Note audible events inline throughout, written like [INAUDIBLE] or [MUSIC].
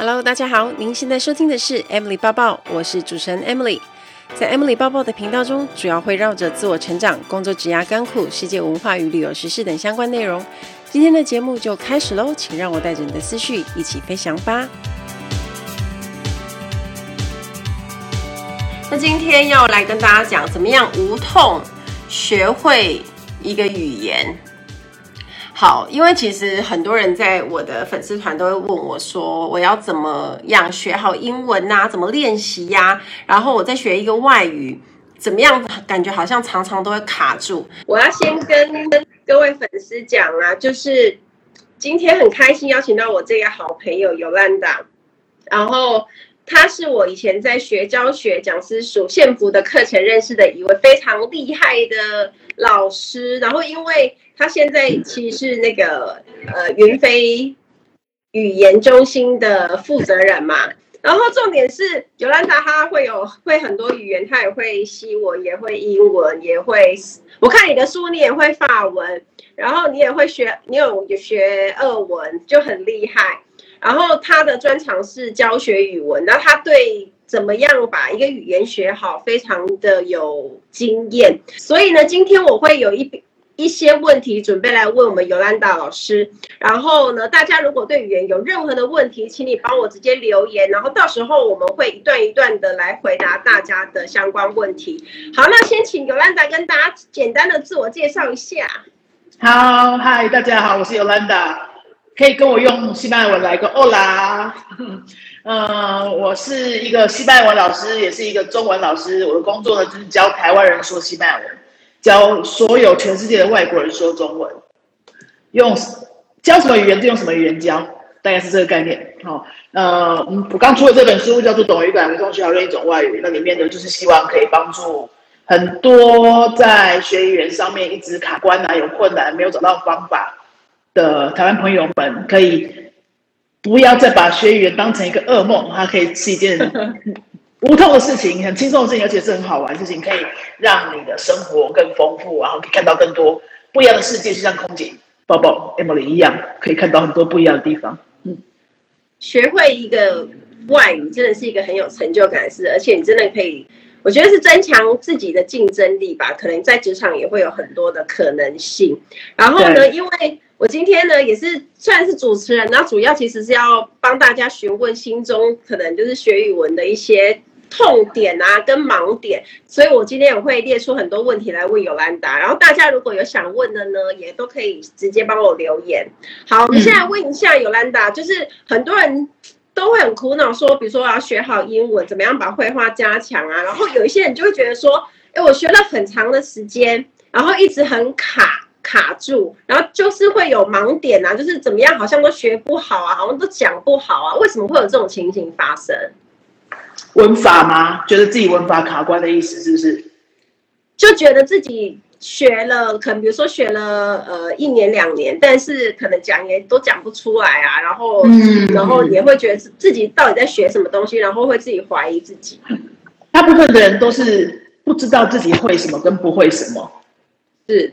Hello，大家好，您现在收听的是 Emily 抱抱，我是主持人 Emily。在 Emily 抱抱的频道中，主要会绕着自我成长、工作、职涯、甘苦、世界文化与旅游时事等相关内容。今天的节目就开始喽，请让我带着你的思绪一起飞翔吧。那今天要来跟大家讲，怎么样无痛学会一个语言。好，因为其实很多人在我的粉丝团都会问我说，我要怎么样学好英文呐、怎么练习呀？然后我在学一个外语，怎么样？感觉好像常常都会卡住。我要先跟各位粉丝讲啊，就是今天很开心邀请到我这个好朋友 Yolanda，然后他是我以前在学教学讲师属线谱的课程认识的一位非常厉害的老师，然后因为。他现在其实是那个呃云飞语言中心的负责人嘛，然后重点是尤兰达他会有会很多语言，他也会西文，也会英文，也会。我看你的书，你也会法文，然后你也会学，你有学俄文，就很厉害。然后他的专长是教学语文，然后他对怎么样把一个语言学好非常的有经验。所以呢，今天我会有一。一些问题准备来问我们尤兰达老师，然后呢，大家如果对语言有任何的问题，请你帮我直接留言，然后到时候我们会一段一段的来回答大家的相关问题。好，那先请尤兰达跟大家简单的自我介绍一下。好，嗨，大家好，我是尤兰达，可以跟我用西班牙文来个 Hola。嗯，[LAUGHS] 我是一个西班牙文老师，也是一个中文老师，我的工作呢就是教台湾人说西班牙文。教所有全世界的外国人说中文，用教什么语言就用什么语言教，大概是这个概念。好、哦，呃，我刚出的这本书叫做《懂语感，无痛学好任一种外语》，那里面呢就是希望可以帮助很多在学语言上面一直卡关啊、有困难、没有找到方法的台湾朋友们，可以不要再把学语言当成一个噩梦，它可以是一件。无痛的事情，很轻松的事情，而且是很好玩的事情，可以让你的生活更丰富，然后可以看到更多不一样的世界，就像空姐宝宝 Emily 一样，可以看到很多不一样的地方。嗯，学会一个外语真的是一个很有成就感的事，而且你真的可以，我觉得是增强自己的竞争力吧。可能在职场也会有很多的可能性。然后呢，因为我今天呢也是算是主持人，然后主要其实是要帮大家询问心中可能就是学语文的一些。痛点啊，跟盲点，所以我今天也会列出很多问题来问尤兰达，然后大家如果有想问的呢，也都可以直接帮我留言。好，我们现在问一下尤兰达，就是很多人都会很苦恼，说，比如说我要学好英文，怎么样把会话加强啊？然后有一些人就会觉得说，哎，我学了很长的时间，然后一直很卡卡住，然后就是会有盲点啊，就是怎么样好像都学不好啊，好像都讲不好啊，为什么会有这种情形发生？文法吗？觉得自己文法卡关的意思是不是？就觉得自己学了，可能比如说学了呃一年两年，但是可能讲也都讲不出来啊，然后嗯，然后也会觉得自己到底在学什么东西，然后会自己怀疑自己。大部分的人都是不知道自己会什么跟不会什么。是，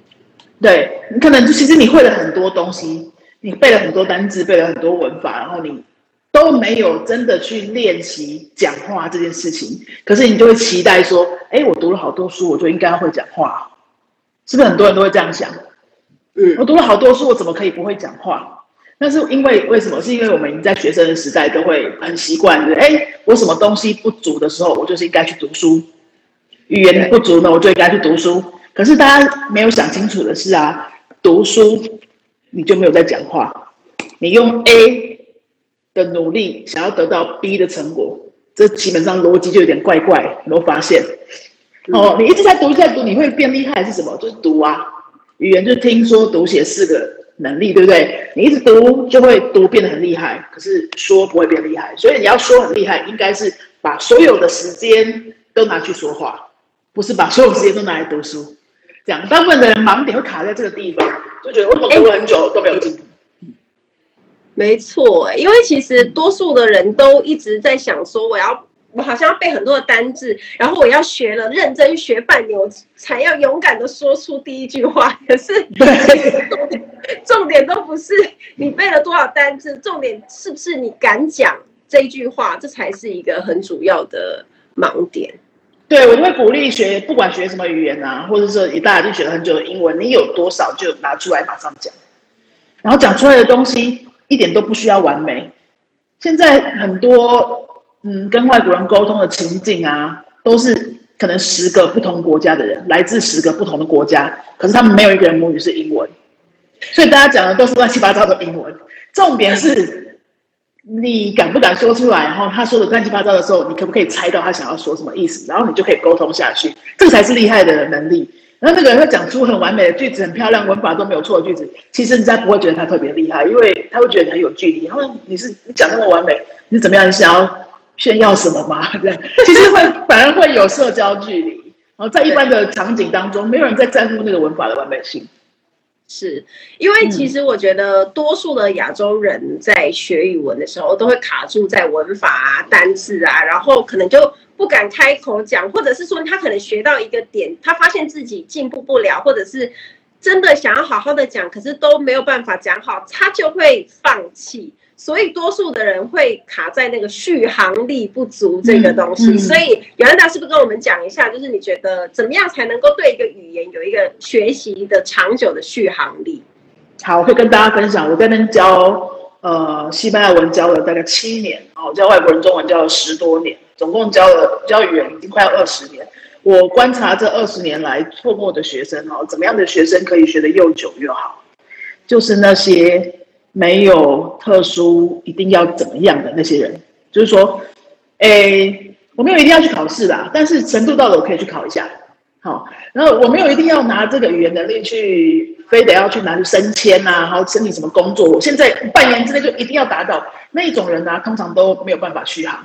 对，你可能其实你会了很多东西，你背了很多单字，背了很多文法，然后你。都没有真的去练习讲话这件事情，可是你就会期待说：“哎，我读了好多书，我就应该会讲话。”是不是很多人都会这样想？嗯，我读了好多书，我怎么可以不会讲话？那是因为为什么？是因为我们在学生的时代都会很习惯，哎，我什么东西不足的时候，我就是应该去读书。语言不足呢，我就应该去读书。可是大家没有想清楚的是啊，读书你就没有在讲话，你用 A。的努力想要得到 B 的成果，这基本上逻辑就有点怪怪，有没有发现？哦，你一直在读，一直在读，你会变厉害是什么？就是读啊，语言就是听说读写四个能力，对不对？你一直读就会读变得很厉害，可是说不会变厉害。所以你要说很厉害，应该是把所有的时间都拿去说话，不是把所有时间都拿来读书。这样，大部分的人盲点会卡在这个地方，就觉得我读了很久都没有进步。没错，因为其实多数的人都一直在想说，我要我好像要背很多的单字，然后我要学了，认真学半年，我才要勇敢的说出第一句话。可是重点 [LAUGHS] 重点都不是你背了多少单字，重点是不是你敢讲这一句话，这才是一个很主要的盲点。对，我就会鼓励学，不管学什么语言啊，或者说一大家就学了很久的英文，你有多少就拿出来马上讲，然后讲出来的东西一点都不需要完美。现在很多嗯跟外国人沟通的情境啊，都是可能十个不同国家的人，来自十个不同的国家，可是他们没有一个人母语是英文，所以大家讲的都是乱七八糟的英文。重点是。你敢不敢说出来？然后他说的乱七八糟的时候，你可不可以猜到他想要说什么意思？然后你就可以沟通下去，这才是厉害的能力。然后那个人会讲出很完美的句子，很漂亮，文法都没有错的句子，其实人家不会觉得他特别厉害，因为他会觉得很有距离。然后你是你讲那么完美，你怎么样？你想要炫耀什么吗？对，[LAUGHS] 其实会反而会有社交距离。然后在一般的场景当中，没有人在在乎那个文法的完美性。是因为其实我觉得多数的亚洲人在学语文的时候都会卡住在文法啊、单字啊，然后可能就不敢开口讲，或者是说他可能学到一个点，他发现自己进步不了，或者是真的想要好好的讲，可是都没有办法讲好，他就会放弃。所以多数的人会卡在那个续航力不足这个东西，嗯嗯、所以雅兰达是不是跟我们讲一下，就是你觉得怎么样才能够对一个语言有一个学习的长久的续航力？好，我会跟大家分享，我在那边教呃西班牙文教了大概七年，哦，教外国人中文教了十多年，总共教了教语言已经快要二十年。我观察这二十年来错过的学生哦，怎么样的学生可以学得又久又好？就是那些。没有特殊一定要怎么样的那些人，就是说，诶，我没有一定要去考试啦，但是程度到了我可以去考一下，好，然后我没有一定要拿这个语言能力去，非得要去拿去升迁呐，然后申请什么工作，我现在半年之内就一定要达到那一种人呢，通常都没有办法续航，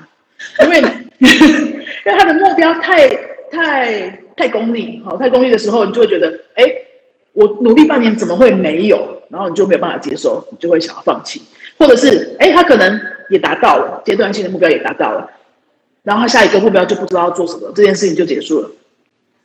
因为 [LAUGHS] 因为他的目标太太太功利，好，太功利的时候，你就会觉得，诶，我努力半年怎么会没有？然后你就没有办法接受，你就会想要放弃，或者是哎，他可能也达到了阶段性的目标，也达到了，然后他下一个目标就不知道要做什么，这件事情就结束了，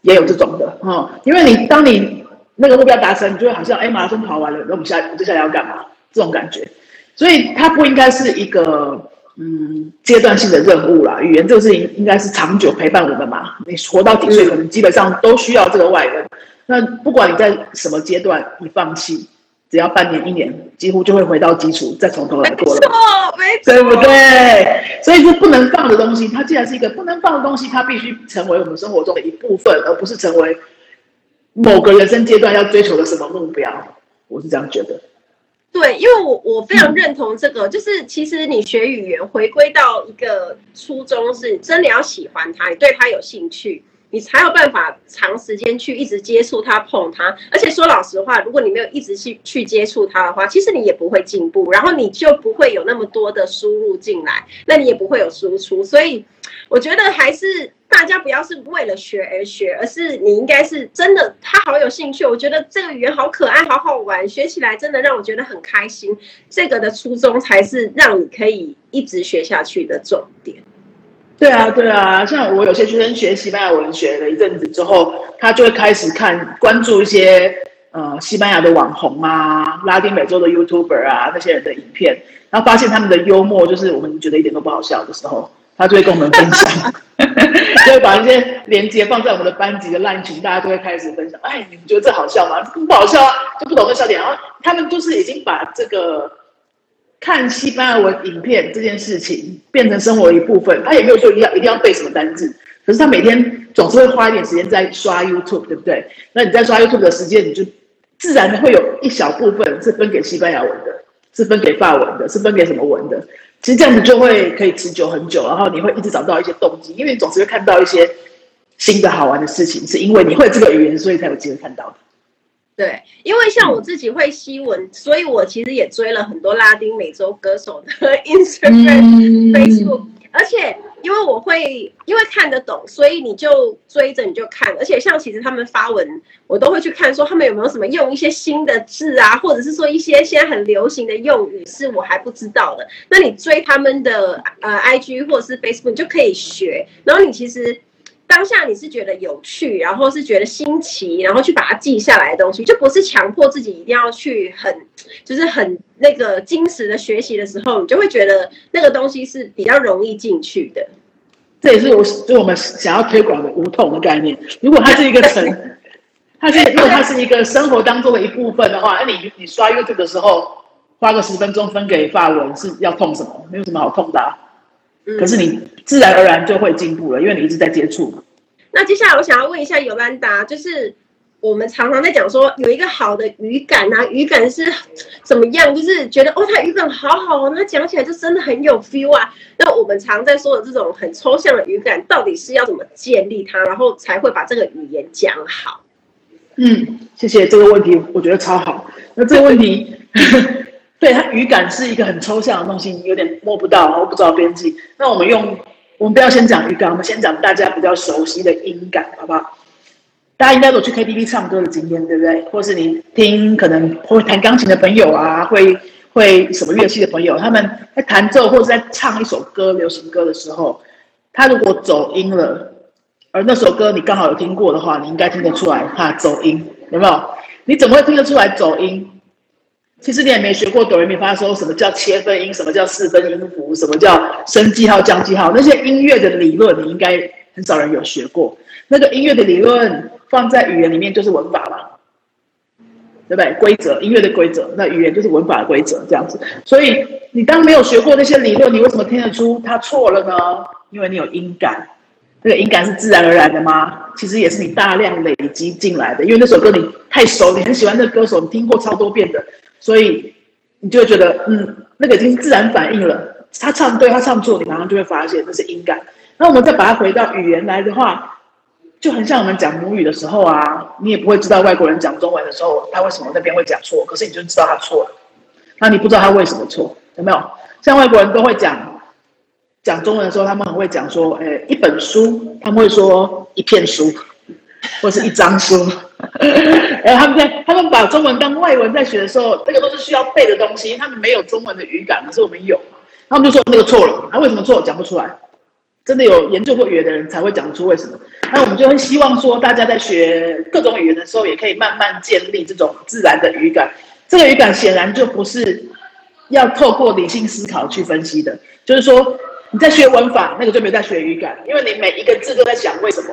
也有这种的哈、因为你当你那个目标达成，你就会好像哎，马拉松跑完了，那我们下接下来要干嘛？这种感觉，所以它不应该是一个嗯阶段性的任务啦。语言这个事情应该是长久陪伴我们嘛。你活到几岁，可能基本上都需要这个外人。那不管你在什么阶段，你放弃。只要半年一年，几乎就会回到基础，再从头来过了。没错，没错，对不对？所以说不能放的东西，它既然是一个不能放的东西，它必须成为我们生活中的一部分，而不是成为某个人生阶段要追求的什么目标。我是这样觉得。对，因为我我非常认同这个，就是其实你学语言回归到一个初衷，是真的要喜欢它，你对它有兴趣。你才有办法长时间去一直接触它、碰它，而且说老实话，如果你没有一直去去接触它的话，其实你也不会进步，然后你就不会有那么多的输入进来，那你也不会有输出。所以我觉得还是大家不要是为了学而学，而是你应该是真的，他好有兴趣，我觉得这个语言好可爱、好好玩，学起来真的让我觉得很开心。这个的初衷才是让你可以一直学下去的重点。对啊，对啊，像我有些学生学西班牙文学了一阵子之后，他就会开始看关注一些呃西班牙的网红啊、拉丁美洲的 YouTuber 啊那些人的影片，然后发现他们的幽默就是我们觉得一点都不好笑的时候，他就会跟我们分享，就会把一些连接放在我们的班级的烂群，大家就会开始分享。哎，你们觉得这好笑吗？不好笑啊，就不懂这笑点。然后他们就是已经把这个。看西班牙文影片这件事情变成生活的一部分，他也没有说一定要一定要背什么单字，可是他每天总是会花一点时间在刷 YouTube，对不对？那你在刷 YouTube 的时间，你就自然会有一小部分是分给西班牙文的，是分给法文的，是分给什么文的？其实这样子就会可以持久很久，然后你会一直找到一些动机，因为你总是会看到一些新的好玩的事情，是因为你会这个语言，所以才有机会看到的。对，因为像我自己会西文，嗯、所以我其实也追了很多拉丁美洲歌手的 [LAUGHS] Instagram、嗯、Facebook，而且因为我会因为看得懂，所以你就追着你就看，而且像其实他们发文，我都会去看，说他们有没有什么用一些新的字啊，或者是说一些现在很流行的用语是我还不知道的，那你追他们的呃 IG 或者是 Facebook 你就可以学，然后你其实。当下你是觉得有趣，然后是觉得新奇，然后去把它记下来的东西，就不是强迫自己一定要去很，就是很那个精实的学习的时候，你就会觉得那个东西是比较容易进去的。这也是我是我们想要推广的无痛的概念。如果它是一个成，它是如果它是一个生活当中的一部分的话，那你你刷 YouTube 的时候花个十分钟分给发文是要痛什么？没有什么好痛的啊。可是你自然而然就会进步了，因为你一直在接触。那接下来我想要问一下尤兰达，就是我们常常在讲说有一个好的语感啊，语感是怎么样？就是觉得哦，他语感好好哦，他讲起来就真的很有 feel 啊。那我们常在说的这种很抽象的语感，到底是要怎么建立它，然后才会把这个语言讲好？嗯，谢谢这个问题，我觉得超好。那这个问题。[LAUGHS] [LAUGHS] 对，它语感是一个很抽象的东西，你有点摸不到，然后不知道边际。那我们用，我们不要先讲语感，我们先讲大家比较熟悉的音感，好不好？大家应该有去 KTV 唱歌的经验，对不对？或是你听可能会弹钢琴的朋友啊，会会什么乐器的朋友，他们在弹奏或者在唱一首歌、流行歌的时候，他如果走音了，而那首歌你刚好有听过的话，你应该听得出来他走音，有没有？你怎么会听得出来走音？其实你也没学过哆来咪发嗦，什么叫切分音，什么叫四分音符，什么叫升记号、降记号，那些音乐的理论，你应该很少人有学过。那个音乐的理论放在语言里面就是文法嘛，对不对？规则，音乐的规则，那语言就是文法的规则，这样子。所以你当没有学过那些理论，你为什么听得出它错了呢？因为你有音感，那个音感是自然而然的吗？其实也是你大量累积进来的。因为那首歌你太熟，你很喜欢那歌手，你听过超多遍的。所以你就会觉得，嗯，那个已经是自然反应了。他唱对，他唱错，你马上就会发现这是音感。那我们再把它回到语言来的话，就很像我们讲母语的时候啊，你也不会知道外国人讲中文的时候，他为什么那边会讲错，可是你就知道他错了。那你不知道他为什么错，有没有？像外国人都会讲讲中文的时候，他们很会讲说，诶，一本书，他们会说一片书，[LAUGHS] 或是一张书。[LAUGHS] 然后他们在他们把中文当外文在学的时候，这个都是需要背的东西，他们没有中文的语感，可是我们有。他们就说那个错了，他为什么错？讲不出来。真的有研究过语言的人才会讲出为什么。那我们就会希望说，大家在学各种语言的时候，也可以慢慢建立这种自然的语感。这个语感显然就不是要透过理性思考去分析的，就是说你在学文法，那个就没在学语感，因为你每一个字都在想为什么。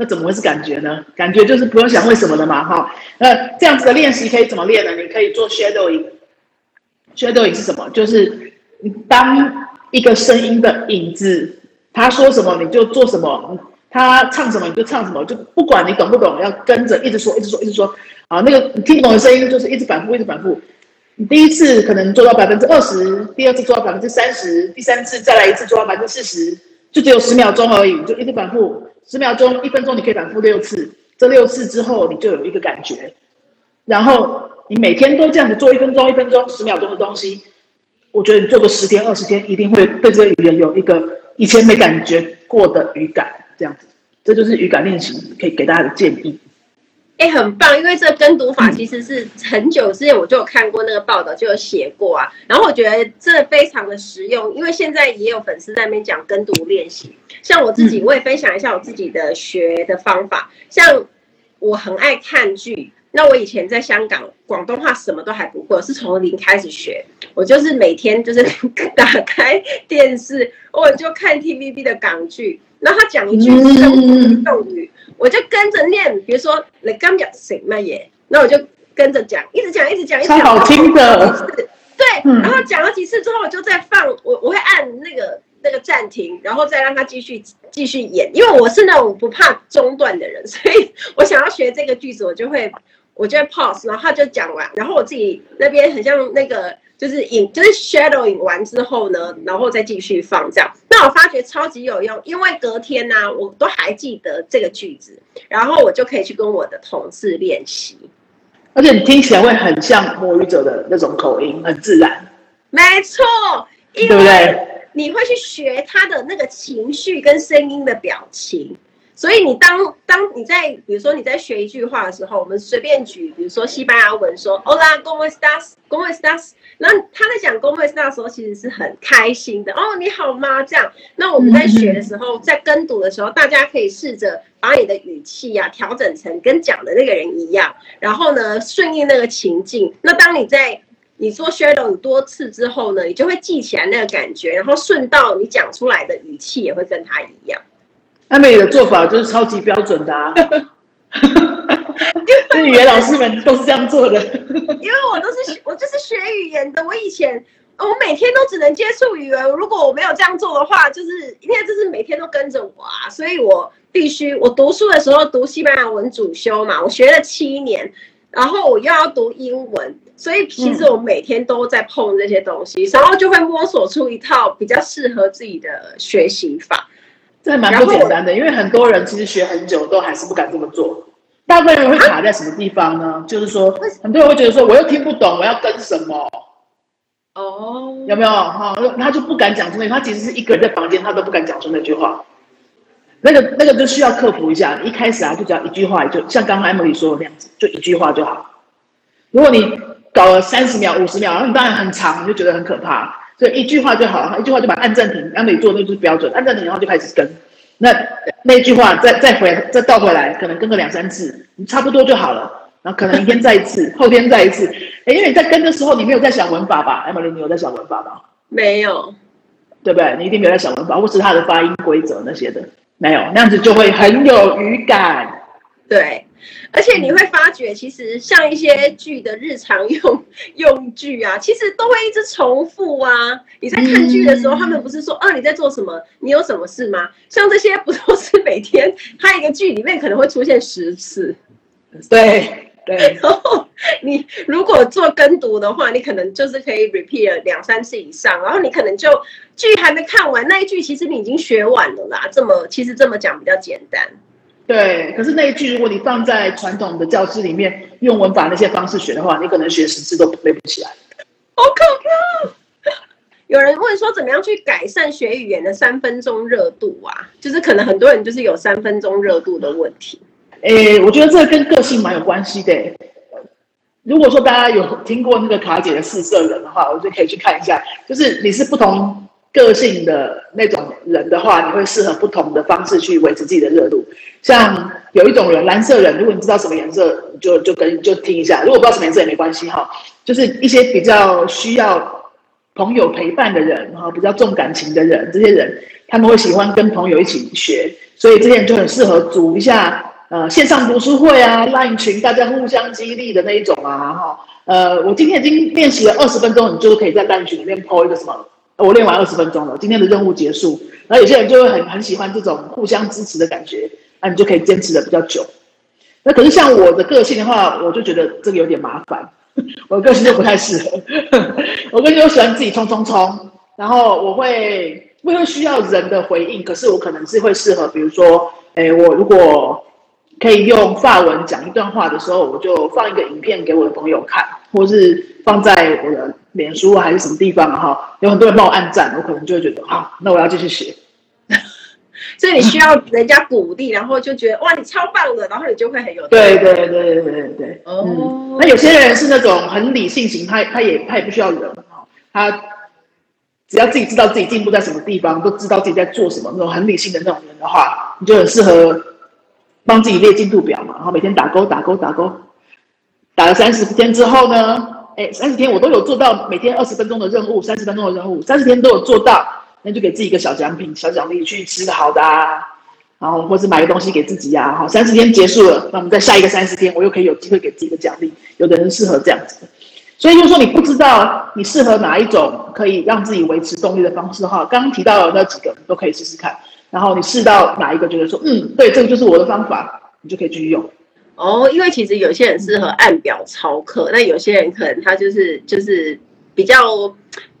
那怎么会是感觉呢？感觉就是不用想为什么的嘛，哈。那这样子的练习可以怎么练呢？你可以做 shadowing。shadowing 是什么？就是你当一个声音的影子，他说什么你就做什么，他唱什么你就唱什么，就不管你懂不懂，要跟着一直说，一直说，一直说。啊，那个你听懂的声音就是一直反复，一直反复。你第一次可能做到百分之二十，第二次做到百分之三十，第三次再来一次做到百分之四十，就只有十秒钟而已，就一直反复。十秒钟、一分钟，你可以反复六次。这六次之后，你就有一个感觉。然后你每天都这样子做一分钟、一分钟、十秒钟的东西，我觉得你做个十天、二十天，一定会对这个语言有一个以前没感觉过的语感。这样子，这就是语感练习可以给大家的建议。哎、欸，很棒，因为这跟读法其实是很久之前我就有看过那个报道，就有写过啊。然后我觉得这非常的实用，因为现在也有粉丝在那边讲跟读练习。像我自己，我也分享一下我自己的学的方法。像我很爱看剧，那我以前在香港广东话什么都还不会，是从零开始学。我就是每天就是 [LAUGHS] 打开电视，我就看 TVB 的港剧，然后他讲一句是动语。我就跟着念，比如说你刚讲什么耶，那我就跟着讲，一直讲，一直讲，一直讲，超好听的。对，然后讲了几次之后，我就再放，我我会按那个那个暂停，然后再让他继续继续演，因为我是那种不怕中断的人，所以我想要学这个句子，我就会我就会 pause，然后他就讲完，然后我自己那边很像那个。就是影，就是 shadowing 完之后呢，然后再继续放这样。那我发觉超级有用，因为隔天呢、啊，我都还记得这个句子，然后我就可以去跟我的同事练习。而且你听起来会很像母语者的那种口音，很自然。没错，因为你会去学他的那个情绪跟声音的表情。所以你当当你在比如说你在学一句话的时候，我们随便举，比如说西班牙文说 Hola, ¿cómo estás? ¿Cómo estás? 那他在讲公会那时候，其实是很开心的哦，你好吗？这样，那我们在学的时候，在跟读的时候，大家可以试着把你的语气呀、啊、调整成跟讲的那个人一样，然后呢，顺应那个情境。那当你在你说 shadow 多次之后呢，你就会记起来那个感觉，然后顺到你讲出来的语气也会跟他一样。阿美的做法就是超级标准的啊。[LAUGHS] 语言老师们都是这样做的，[LAUGHS] 因为我都是我就是学语言的。我以前我每天都只能接触语言，如果我没有这样做的话，就是因为就是每天都跟着我啊，所以我必须我读书的时候读西班牙文主修嘛，我学了七年，然后我又要读英文，所以其实我每天都在碰这些东西，然后就会摸索出一套比较适合自己的学习法。这还蛮不简单的，因为很多人其实学很久都还是不敢这么做。大部分人会卡在什么地方呢？啊、就是说，很多人会觉得说，我又听不懂，我要跟什么？哦，有没有？哈，他就不敢讲出那，他其实是一个人在房间，他都不敢讲出那句话。那个那个就需要克服一下。一开始啊，就只要一句话，就像刚刚 Emily 说的那样子，就一句话就好。如果你搞了三十秒、五十秒，然后你当然很长，你就觉得很可怕。所以一句话就好了，一句话就把按暂停，Emily 做的那就是标准，按暂停，然后就开始跟。那那句话再再回再倒回来，可能跟个两三次，你差不多就好了。然后可能明天再一次，[LAUGHS] 后天再一次。哎，因为你在跟的时候，你没有在想文法吧？Emily，你有在想文法吗？没有，对不对？你一定没有在想文法，或是它的发音规则那些的，没有。那样子就会很有语感。对。而且你会发觉，其实像一些剧的日常用用具啊，[LAUGHS] 其实都会一直重复啊。你在看剧的时候，他们不是说啊你在做什么？你有什么事吗？像这些不都是每天他一个剧里面可能会出现十次？对对。[LAUGHS] 然后你如果做跟读的话，你可能就是可以 repeat 两三次以上，然后你可能就剧还没看完，那一句其实你已经学完了啦。这么其实这么讲比较简单。对，可是那一句，如果你放在传统的教室里面用文法那些方式学的话，你可能学十次都背不起来。好可怕！有人问说，怎么样去改善学语言的三分钟热度啊？就是可能很多人就是有三分钟热度的问题。诶，我觉得这跟个性蛮有关系的。如果说大家有听过那个卡姐的四色人的话，我就可以去看一下，就是你是不同。个性的那种人的话，你会适合不同的方式去维持自己的热度。像有一种人，蓝色人，如果你知道什么颜色，就就跟就听一下；如果不知道什么颜色也没关系哈。就是一些比较需要朋友陪伴的人，哈，比较重感情的人，这些人他们会喜欢跟朋友一起学，所以这些人就很适合组一下呃线上读书会啊，LINE 群，大家互相激励的那一种啊，哈。呃，我今天已经练习了二十分钟，你就可以在 LINE 群里面 po 一个什么。我练完二十分钟了，今天的任务结束。然后有些人就会很很喜欢这种互相支持的感觉，那你就可以坚持的比较久。那可是像我的个性的话，我就觉得这个有点麻烦，[LAUGHS] 我的个性就不太适合。[LAUGHS] 我个性就喜欢自己冲冲冲，然后我会不会需要人的回应，可是我可能是会适合，比如说，诶，我如果可以用法文讲一段话的时候，我就放一个影片给我的朋友看，或是放在我的。脸书还是什么地方哈，有很多人帮我按赞，我可能就会觉得啊，那我要继续学。[LAUGHS] 所以你需要人家鼓励，然后就觉得哇，你超棒的，然后你就会很有对对对对对对哦、嗯。那有些人是那种很理性型，他他也他也不需要人哈，他只要自己知道自己进步在什么地方，都知道自己在做什么，那种很理性的那种人的话，你就很适合帮自己列进度表嘛，然后每天打勾打勾打勾，打了三十天之后呢？哎，三十天我都有做到，每天二十分钟的任务，三十分钟的任务，三十天都有做到，那就给自己一个小奖品、小奖励，去吃个好的啊，然后或是买个东西给自己呀、啊。好，三十天结束了，那我们再下一个三十天，我又可以有机会给自己一个奖励。有的人适合这样子，所以如果说你不知道你适合哪一种可以让自己维持动力的方式的话，刚刚提到的那几个都可以试试看。然后你试到哪一个，觉得说嗯，对，这个就是我的方法，你就可以继续用。哦，因为其实有些人适合按表操课，那有些人可能他就是就是比较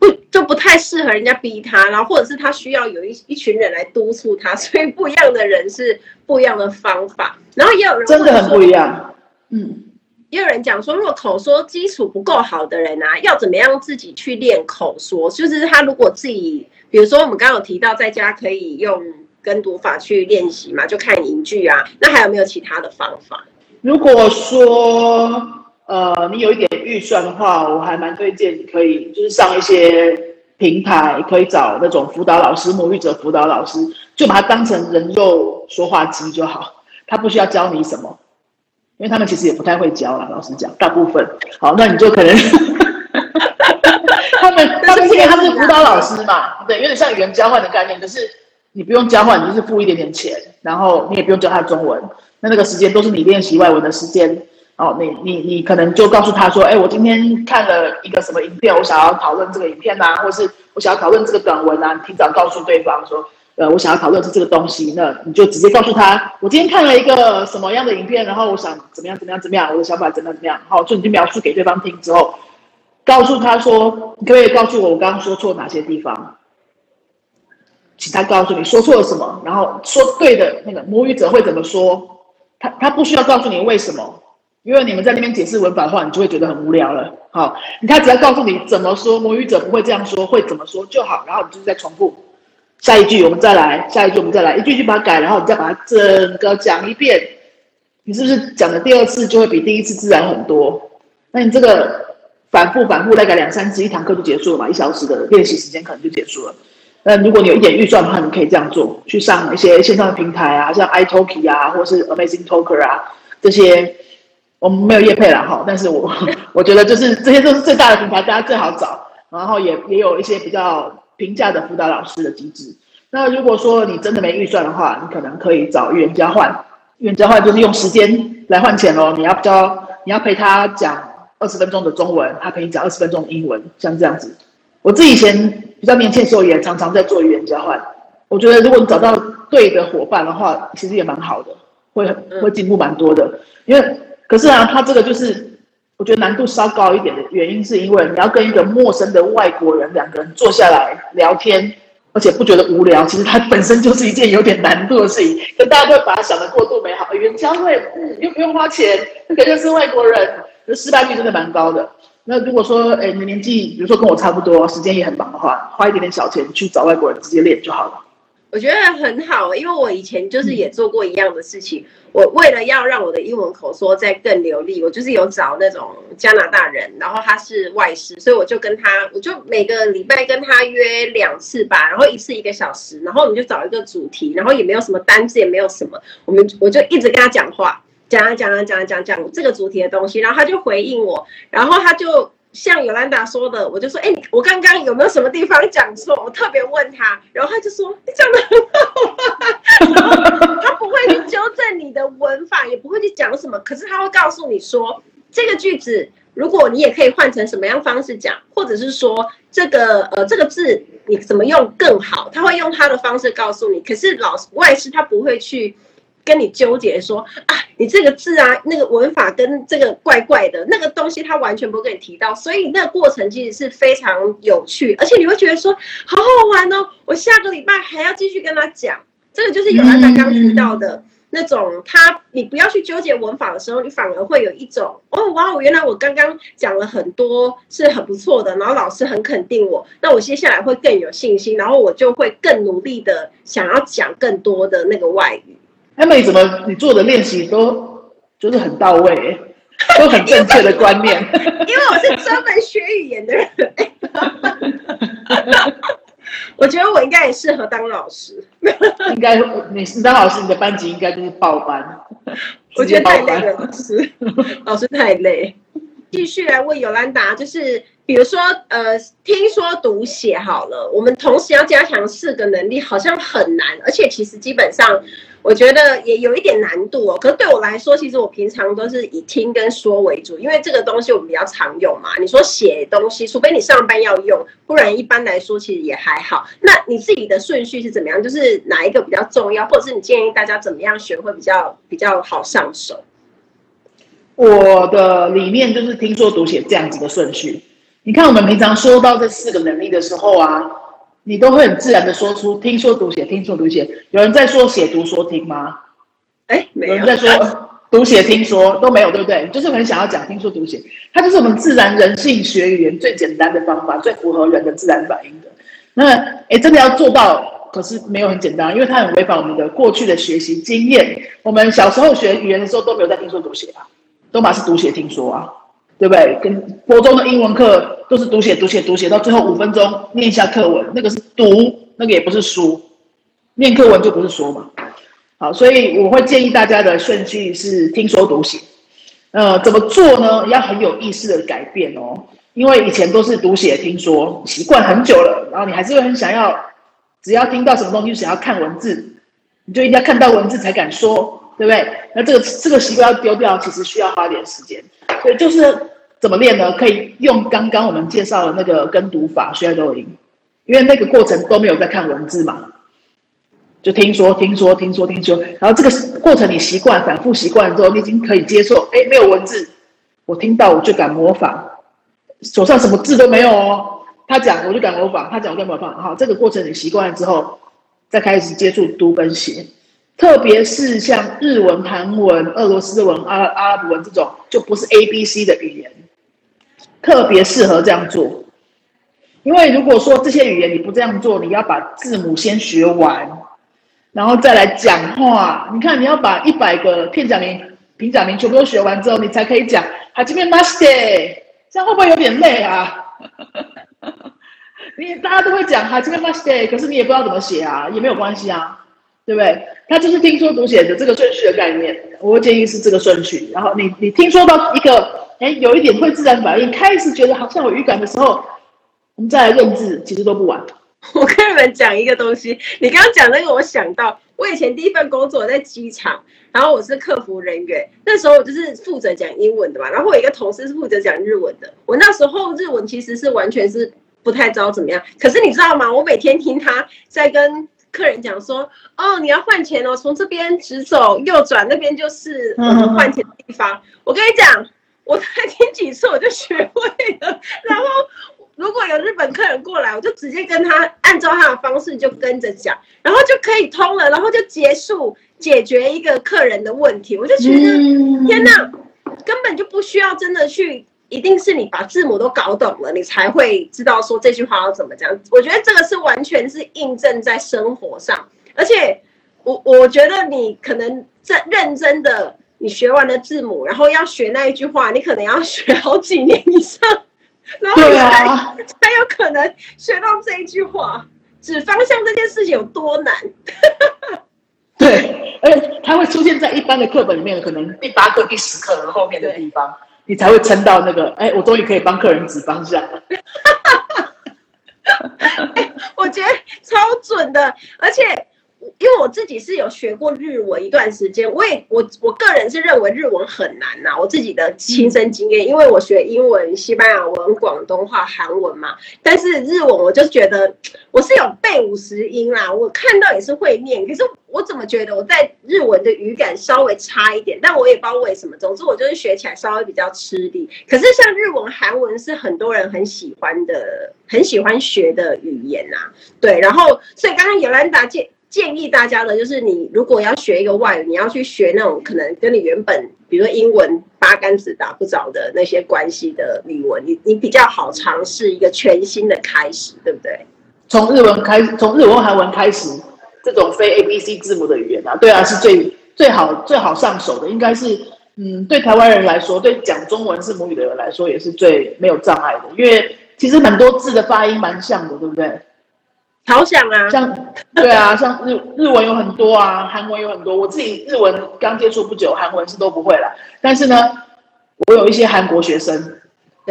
不就不太适合人家逼他，然后或者是他需要有一一群人来督促他，所以不一样的人是不一样的方法。然后也有人真的很不一样，嗯，也有人讲说，如果口说基础不够好的人啊，要怎么样自己去练口说？就是他如果自己，比如说我们刚刚有提到在家可以用跟读法去练习嘛，就看影剧啊，那还有没有其他的方法？如果说呃，你有一点预算的话，我还蛮推荐你可以就是上一些平台，可以找那种辅导老师、母语者辅导老师，就把它当成人肉说话机就好，[LAUGHS] 他不需要教你什么，因为他们其实也不太会教啦，老实讲，大部分。好，那你就可能。[LAUGHS] 他们他们因为他们是辅导老师嘛，对，有点像语言交换的概念，可是你不用交换，你就是付一点点钱，然后你也不用教他中文，那那个时间都是你练习外文的时间。哦，你你你可能就告诉他说，哎，我今天看了一个什么影片，我想要讨论这个影片啊，或是我想要讨论这个短文啊，你提早告诉对方说，呃，我想要讨论是这个东西，那你就直接告诉他，我今天看了一个什么样的影片，然后我想怎么样怎么样怎么样，我的想法怎么样怎么样，好，就你就描述给对方听之后。告诉他说：“你可不可以告诉我，我刚刚说错哪些地方？请他告诉你说错了什么，然后说对的那个母语者会怎么说？他他不需要告诉你为什么，因为你们在那边解释文法的话，你就会觉得很无聊了。好，他只要告诉你怎么说，母语者不会这样说，会怎么说就好。然后你就是再重复下一句，我们再来下一句，我们再来一句一句把它改，然后你再把它整个讲一遍。你是不是讲的第二次就会比第一次自然很多？那你这个。”反复反复，大概两三次，一堂课就结束了嘛，一小时的练习时间可能就结束了。那如果你有一点预算的话，你可以这样做，去上一些线上的平台啊，像 iTalki 啊，或是 Amazing Talker 啊这些。我们没有业配了哈，但是我我觉得就是这些都是最大的平台，大家最好找。然后也也有一些比较平价的辅导老师的机制。那如果说你真的没预算的话，你可能可以找语言交换。语言交换就是用时间来换钱哦，你要教，你要陪他讲。二十分钟的中文，他可以讲二十分钟的英文，像这样子。我自己以前比较年轻的时候，也常常在做语言交换。我觉得，如果你找到对的伙伴的话，其实也蛮好的，会会进步蛮多的。因为，可是啊，他这个就是我觉得难度稍高一点的原因，是因为你要跟一个陌生的外国人两个人坐下来聊天，而且不觉得无聊。其实它 [LAUGHS] 本身就是一件有点难度的事情。可大家会把它想的过度美好，语言交换，嗯，又不用花钱，那个就是外国人。这失败率真的蛮高的。那如果说，哎，你年纪，比如说跟我差不多，时间也很忙的话，花一点点小钱去找外国人直接练就好了。我觉得很好，因为我以前就是也做过一样的事情。我为了要让我的英文口说再更流利，我就是有找那种加拿大人，然后他是外师，所以我就跟他，我就每个礼拜跟他约两次吧，然后一次一个小时，然后我们就找一个主题，然后也没有什么单字，也没有什么，我们我就一直跟他讲话。讲啊讲啊讲啊讲讲这个主题的东西，然后他就回应我，然后他就像尤兰达说的，我就说，哎，我刚刚有没有什么地方讲错？我特别问他，然后他就说你讲的很好啊，他不会去纠正你的文法，也不会去讲什么，可是他会告诉你说，这个句子如果你也可以换成什么样方式讲，或者是说这个呃这个字你怎么用更好，他会用他的方式告诉你。可是老外师他不会去。跟你纠结说啊，你这个字啊，那个文法跟这个怪怪的，那个东西他完全不会跟你提到，所以那个过程其实是非常有趣，而且你会觉得说好好玩哦，我下个礼拜还要继续跟他讲。这个就是有安娜刚提到的那种，他你不要去纠结文法的时候，你反而会有一种哦哇，原来我刚刚讲了很多是很不错的，然后老师很肯定我，那我接下来会更有信心，然后我就会更努力的想要讲更多的那个外语。他们怎么你做的练习都就是很到位，[LAUGHS] 都很正确的观念。因为我是专门学语言的人，[LAUGHS] 我觉得我应该也适合当老师。应该你是当老师，你的班级应该就是爆班。[LAUGHS] 我觉得太累了，老师，老师太累。继续来问尤兰达，就是比如说呃，听说读写好了，我们同时要加强四个能力，好像很难，而且其实基本上。我觉得也有一点难度哦，可是对我来说，其实我平常都是以听跟说为主，因为这个东西我们比较常用嘛。你说写东西，除非你上班要用，不然一般来说其实也还好。那你自己的顺序是怎么样？就是哪一个比较重要，或者是你建议大家怎么样学会比较比较好上手？我的理念就是听说读写这样子的顺序。你看我们平常说到这四个能力的时候啊。你都会很自然的说出听说读写，听说读写。有人在说写读说听吗？哎，没有。有人在说读写听说都没有，对不对？就是很想要讲听说读写，它就是我们自然人性学语言最简单的方法，最符合人的自然反应的。那哎，真的要做到，可是没有很简单，因为它很违反我们的过去的学习经验。我们小时候学语言的时候都没有在听说读写啊，都嘛是读写听说啊。对不对？跟国中的英文课都是读写读写读写，到最后五分钟念一下课文，那个是读，那个也不是书，念课文就不是说嘛。好，所以我会建议大家的顺序是听说读写。呃，怎么做呢？要很有意识的改变哦，因为以前都是读写听说，习惯很久了，然后你还是会很想要，只要听到什么东西就想要看文字，你就一定要看到文字才敢说，对不对？那这个这个习惯要丢掉，其实需要花点时间。所以就是怎么练呢？可以用刚刚我们介绍的那个跟读法学抖音，因为那个过程都没有在看文字嘛，就听说听说听说听说，然后这个过程你习惯反复习惯之后，你已经可以接受。哎，没有文字，我听到我就敢模仿，手上什么字都没有哦，他讲我就敢模仿，他讲我就模仿。好，这个过程你习惯了之后，再开始接触读跟写。特别是像日文、韩文、俄罗斯文、阿阿拉伯文这种，就不是 A B C 的语言，特别适合这样做。因为如果说这些语言你不这样做，你要把字母先学完，然后再来讲话。你看，你要把一百个片假名、平假名全部都学完之后，你才可以讲。哈基米马斯特，这样会不会有点累啊？[LAUGHS] 你大家都会讲哈基米马斯特，可是你也不知道怎么写啊，也没有关系啊。对不对？他就是听说读写的这个顺序的概念，我建议是这个顺序。然后你你听说到一个，哎，有一点会自然反应，开始觉得好像有预感的时候，我们再来认字，其实都不晚。[LAUGHS] 我跟你们讲一个东西，你刚刚讲那个，我想到我以前第一份工作在机场，然后我是客服人员，那时候我就是负责讲英文的嘛，然后我一个同事是负责讲日文的。我那时候日文其实是完全是不太知道怎么样，可是你知道吗？我每天听他在跟。客人讲说：“哦，你要换钱哦，从这边直走右转，那边就是我们换钱的地方。”我跟你讲，我才听几次我就学会了。然后如果有日本客人过来，我就直接跟他按照他的方式就跟着讲，然后就可以通了，然后就结束解决一个客人的问题。我就觉得、嗯、天哪，根本就不需要真的去。一定是你把字母都搞懂了，你才会知道说这句话要怎么讲。我觉得这个是完全是印证在生活上，而且我我觉得你可能在认真的，你学完了字母，然后要学那一句话，你可能要学好几年以上，然后才才有可能学到这一句话。指方向这件事情有多难？[LAUGHS] 对，而且它会出现在一般的课本里面，可能第八课、第十课的后面的地方。你才会撑到那个，[LAUGHS] 哎，我终于可以帮客人指方向了。[LAUGHS] 哎，我觉得超准的，而且。因为我自己是有学过日文一段时间，我也我我个人是认为日文很难呐、我自己的亲身经验，因为我学英文、西班牙文、广东话、韩文嘛，但是日文我就觉得我是有背五十音啦，我看到也是会念，可是我怎么觉得我在日文的语感稍微差一点，但我也不知道为什么，总之我就是学起来稍微比较吃力。可是像日文、韩文是很多人很喜欢的，很喜欢学的语言呐、啊，对，然后所以刚刚尤兰达介。建议大家的就是，你如果要学一个外语，你要去学那种可能跟你原本，比如说英文八竿子打不着的那些关系的语文，你你比较好尝试一个全新的开始，对不对？从日文开始，从日文、韩文开始，这种非 A B C 字母的语言啊，对啊，是最最好最好上手的，应该是，嗯，对台湾人来说，对讲中文是母语的人来说，也是最没有障碍的，因为其实很多字的发音蛮像的，对不对？好想啊，像对啊，像日日文有很多啊，韩文有很多。我自己日文刚接触不久，韩文是都不会了。但是呢，我有一些韩国学生，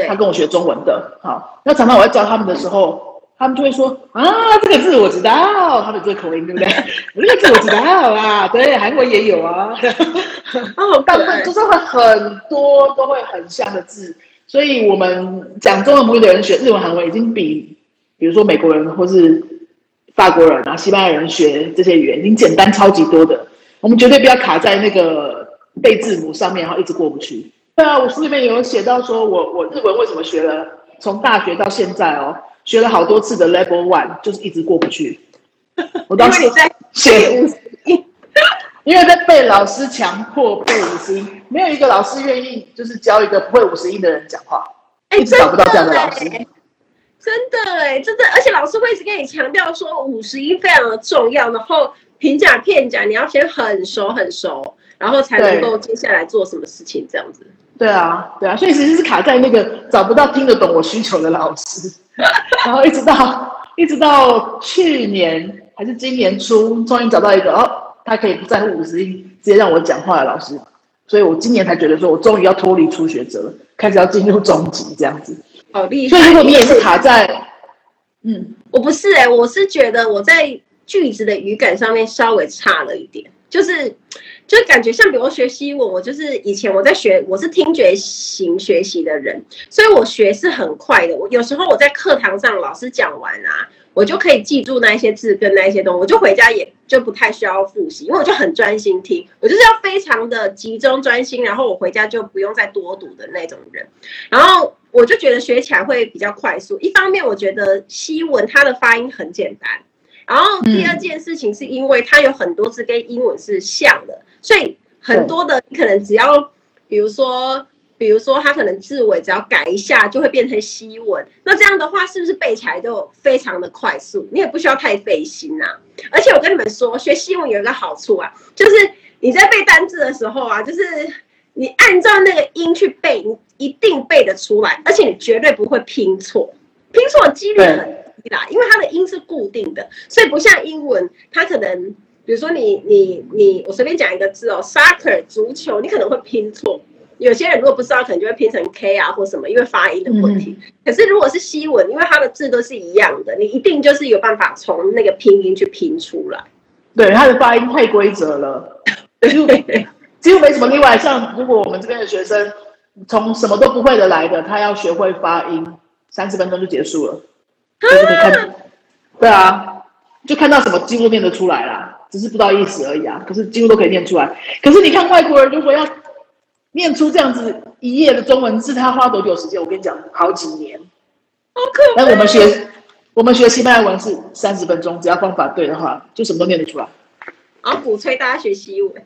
他跟我学中文的，好，那常常我在教他们的时候，他们就会说啊，这个字我知道，他们这个口音对不对？[LAUGHS] 我这个字我知道啊，对，韩国也有啊。[LAUGHS] 哦，大部分就是会很多都会很像的字，所以我们讲中文母语的人学日文、韩文已经比，比如说美国人或是。法国人啊，西班牙人学这些语言已经简单超级多的，我们绝对不要卡在那个背字母上面，然后一直过不去。对啊，我书里面有写到说，我我日文为什么学了，从大学到现在哦，学了好多次的 Level One，就是一直过不去。[LAUGHS] 我当时在写五十音，[LAUGHS] 因为在被老师强迫背五十音，没有一个老师愿意就是教一个不会五十音的人讲话，一直找不到这样的老师。真的哎，真的，而且老师会一直跟你强调说五十音非常的重要，然后平假片假你要先很熟很熟，然后才能够接下来做什么事情这样子。对啊，对啊，所以其实是卡在那个找不到听得懂我需求的老师，[LAUGHS] 然后一直到一直到去年还是今年初，终于找到一个哦，他可以不在乎五十音，直接让我讲话的老师，所以我今年才觉得说我终于要脱离初学者了，开始要进入中级这样子。好厉害！所以如果你也是卡在，嗯，我不是哎、欸，我是觉得我在句子的语感上面稍微差了一点，就是。就感觉像，比如学西文，我就是以前我在学，我是听觉型学习的人，所以我学是很快的。我有时候我在课堂上老师讲完啊，我就可以记住那一些字跟那一些东西，我就回家也就不太需要复习，因为我就很专心听，我就是要非常的集中专心，然后我回家就不用再多读的那种人。然后我就觉得学起来会比较快速。一方面，我觉得西文它的发音很简单，然后第二件事情是因为它有很多字跟英文是像的。所以很多的，你可能只要，比如说，比如说它可能字尾只要改一下，就会变成西文。那这样的话，是不是背起来就非常的快速？你也不需要太费心呐。而且我跟你们说，学西文有一个好处啊，就是你在背单字的时候啊，就是你按照那个音去背，你一定背得出来，而且你绝对不会拼错，拼错的几率很低啦，因为它的音是固定的，所以不像英文，它可能。比如说你你你，我随便讲一个字哦，soccer 足球，你可能会拼错。有些人如果不知道，可能就会拼成 K 啊或什么，因为发音的问题。嗯、可是如果是西文，因为它的字都是一样的，你一定就是有办法从那个拼音去拼出来。对，它的发音太规则了，[LAUGHS] 几乎几乎没什么例外。像如果我们这边的学生从什么都不会的来的，他要学会发音，三十分钟就结束了。啊、就可以看，对啊，就看到什么几乎念得出来啦。只是不知道意思而已啊！可是几乎都可以念出来。可是你看外国人，如果要念出这样子一页的中文字，他花多久时间？我跟你讲，好几年。好可怕。但我们学我们学西班牙文是三十分钟，只要方法对的话，就什么都念得出来。好鼓吹大家学西文。[LAUGHS]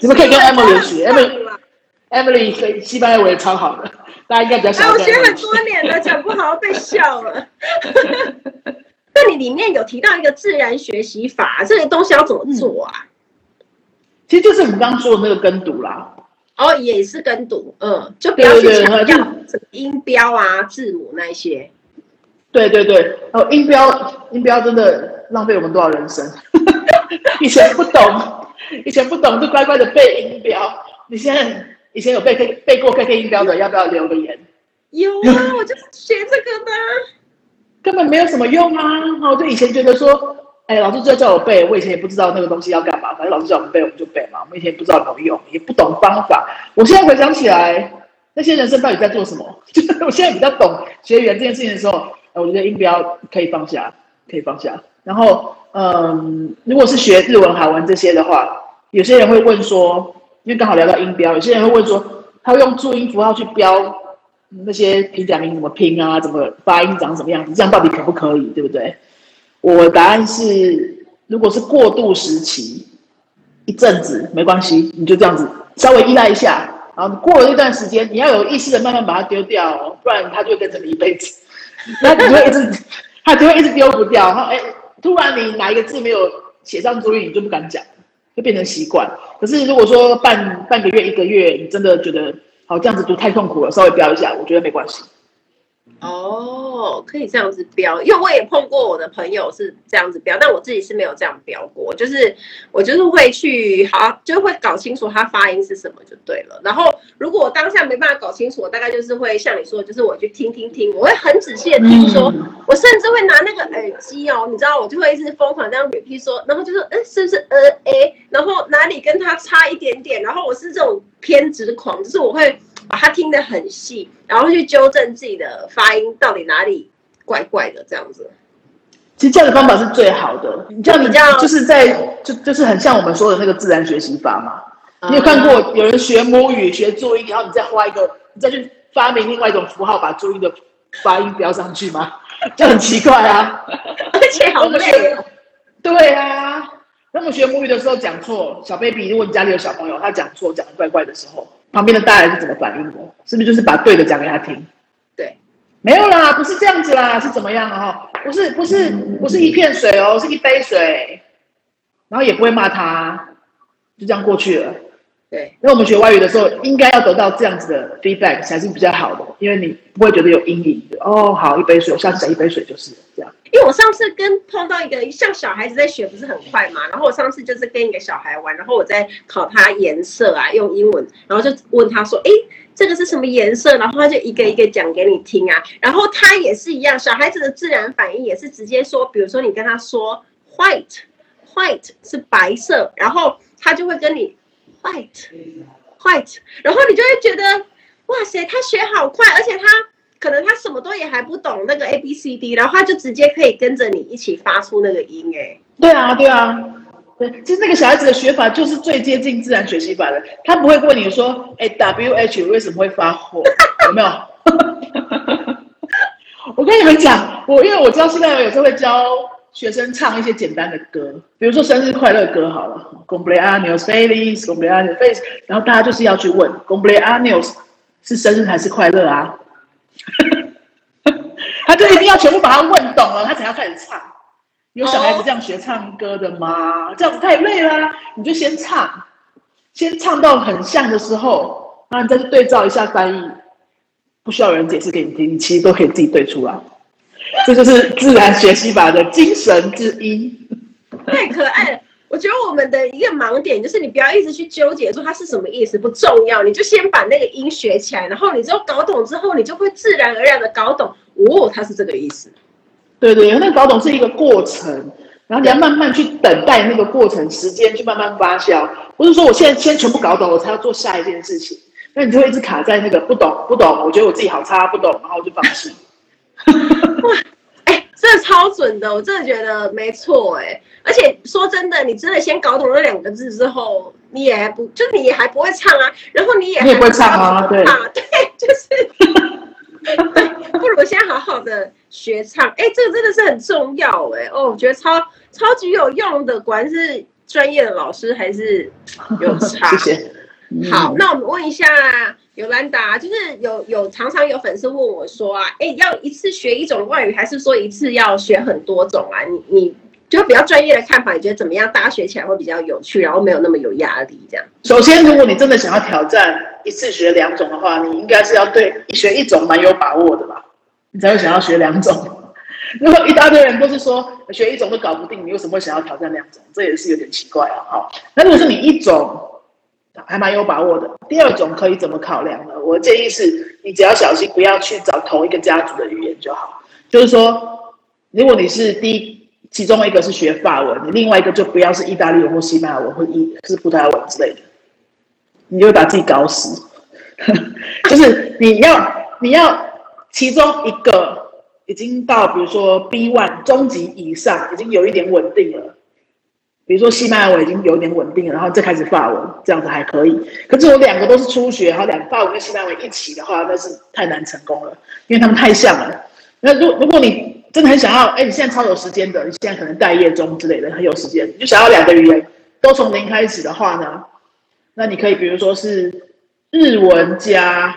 你们可以跟 Emily 学，[LAUGHS] Emily，Emily 可以西班牙文也超好的，大家应该比较想。哎，我学很多年了，讲不好被笑了。[LAUGHS] 那你里面有提到一个自然学习法，这个东西要怎么做啊？其实就是我们刚刚说的那个跟读啦。哦，也是跟读，嗯，就不要去强调什么音标啊、字母那些。对对对，哦，音标，音标真的浪费我们多少人生？[LAUGHS] 以前不懂，[LAUGHS] 以前不懂就乖乖的背音标。你现在以前有背背背过 KK 音标的，要不要留个言？有啊，我就是学这个的。根本没有什么用啊！我就以前觉得说，哎，老师就叫我背，我以前也不知道那个东西要干嘛，反正老师叫我们背，我们就背嘛。我们以前不知道怎么用，也不懂方法。我现在回想起来，那些人生到底在做什么？就 [LAUGHS] 是我现在比较懂学语言这件事情的时候，我觉得音标可以放下，可以放下。然后，嗯，如果是学日文、韩文这些的话，有些人会问说，因为刚好聊到音标，有些人会问说，他会用注音符号去标。那些平假名怎么拼啊？怎么发音长什么样子？这样到底可不可以？对不对？我答案是，如果是过渡时期，一阵子没关系，你就这样子稍微依赖一下，然后过了一段时间，你要有意识的慢慢把它丢掉，不然它就会跟着你一辈子。那你就会一直，它就会一直丢不掉。然后哎，突然你哪一个字没有写上注意，你就不敢讲，就变成习惯。可是如果说半半个月、一个月，你真的觉得。好，这样子读太痛苦了，稍微标一下，我觉得没关系。哦，可以这样子标，因为我也碰过我的朋友是这样子标，但我自己是没有这样标过。就是我就是会去好，就会搞清楚他发音是什么就对了。然后如果我当下没办法搞清楚，我大概就是会像你说的，就是我去听听听，我会很仔细的听说，我甚至会拿那个耳机哦，你知道，我就会一直疯狂这样 repeat 说，然后就说，嗯，是不是呃诶，然后哪里跟他差一点点，然后我是这种偏执狂，就是我会。把它听得很细，然后去纠正自己的发音到底哪里怪怪的，这样子。其实这样的方法是最好的。你这样，你这样就是在就就是很像我们说的那个自然学习法嘛。嗯、你有看过有人学母语学注音，然后你再画一个，你再去发明另外一种符号，把注音的发音标上去吗？[LAUGHS] 就很奇怪啊，而且好累、哦。对啊，那么学母语的时候讲错，小 baby，如果你家里有小朋友，他讲错讲的怪怪的时候。旁边的大人是怎么反应的？是不是就是把对的讲给他听？对，没有啦，不是这样子啦，是怎么样啊？不是，不是，不是一片水哦，是一杯水，然后也不会骂他，就这样过去了。对，那我们学外语的时候，应该要得到这样子的 feedback 才是比较好的，因为你不会觉得有阴影的。哦，好，一杯水，我下次讲一杯水就是这样。因为我上次跟碰到一个像小孩子在学不是很快嘛，然后我上次就是跟一个小孩玩，然后我在考他颜色啊，用英文，然后就问他说，哎，这个是什么颜色？然后他就一个一个讲给你听啊。然后他也是一样，小孩子的自然反应也是直接说，比如说你跟他说 white，white 是白色，然后他就会跟你。White，White，然后你就会觉得，哇塞，他学好快，而且他可能他什么都也还不懂那个 A B C D，然后他就直接可以跟着你一起发出那个音，哎，对啊，对啊，对，其实那个小孩子的学法就是最接近自然学习法的，他不会问你说，哎，W H 为什么会发火，[LAUGHS] 有没有？[LAUGHS] 我跟你们讲，我因为我知道现在有时候会教。学生唱一些简单的歌，比如说生日快乐歌好了，Cumpleaños feliz，Cumpleaños feliz，然后大家就是要去问，Cumpleaños 是生日还是快乐啊？[LAUGHS] 他就一定要全部把它问懂了，他才要开始唱。有小孩子这样学唱歌的吗？这样子太累了，你就先唱，先唱到很像的时候，然后你再去对照一下翻译，不需要有人解释给你听，你其实都可以自己对出来。这就是自然学习法的精神之一，太可爱了。我觉得我们的一个盲点就是，你不要一直去纠结说它是什么意思，不重要，你就先把那个音学起来，然后你之后搞懂之后，你就会自然而然的搞懂哦，它是这个意思。对对，那个搞懂是一个过程，然后你要慢慢去等待那个过程时间去慢慢发酵，不是说我现在先全部搞懂，我才要做下一件事情，那你就会一直卡在那个不懂不懂，我觉得我自己好差，不懂，然后我就放弃。哇，[LAUGHS] 哎、欸，真的超准的，我真的觉得没错，哎，而且说真的，你真的先搞懂了两个字之后，你也还不，就你也还不会唱啊，然后你也你也不会唱啊，对，啊，[LAUGHS] 对，就是，[LAUGHS] 对，不如先好好的学唱，哎、欸，这个真的是很重要，哎，哦，我觉得超超级有用的，果然是专业的老师还是有差，谢谢。好，那我们问一下。尤兰达，就是有有常常有粉丝问我说啊，哎，要一次学一种外语，还是说一次要学很多种啊？你你就比较专业的看法，你觉得怎么样？大家学起来会比较有趣，然后没有那么有压力，这样。首先，如果你真的想要挑战一次学两种的话，你应该是要对学一种蛮有把握的吧，你才会想要学两种。[LAUGHS] 如果一大堆人都是说学一种都搞不定，你为什么会想要挑战两种？这也是有点奇怪啊。好，那如果是你一种。还蛮有把握的。第二种可以怎么考量呢？我建议是，你只要小心不要去找同一个家族的语言就好。就是说，如果你是第一，其中一个是学法文，你另外一个就不要是意大利文或西班牙文或意是葡萄牙文之类的，你就会把自己搞死。[LAUGHS] 就是你要你要其中一个已经到比如说 B one 中级以上，已经有一点稳定了。比如说西班牙文已经有点稳定了，然后再开始法文，这样子还可以。可是我两个都是初学，然后两个法文跟西班牙文一起的话，那是太难成功了，因为他们太像了。那如如果你真的很想要，哎，你现在超有时间的，你现在可能待业中之类的，很有时间，你就想要两个语言都从零开始的话呢，那你可以比如说是日文加，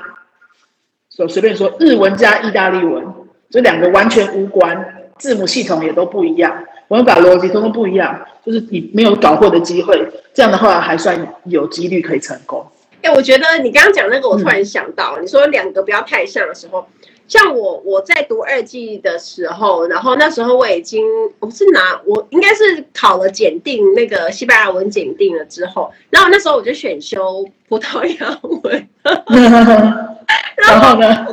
随随便说日文加意大利文，这两个完全无关，字母系统也都不一样。文法逻辑通通不一样，就是你没有搞过的机会，这样的话还算有几率可以成功。哎、欸，我觉得你刚刚讲那个，我突然想到，嗯、你说两个不要太像的时候，像我我在读二技的时候，然后那时候我已经我是拿我应该是考了检定那个西班牙文检定了之后，然后那时候我就选修葡萄牙文 [LAUGHS] [LAUGHS] 然后呢，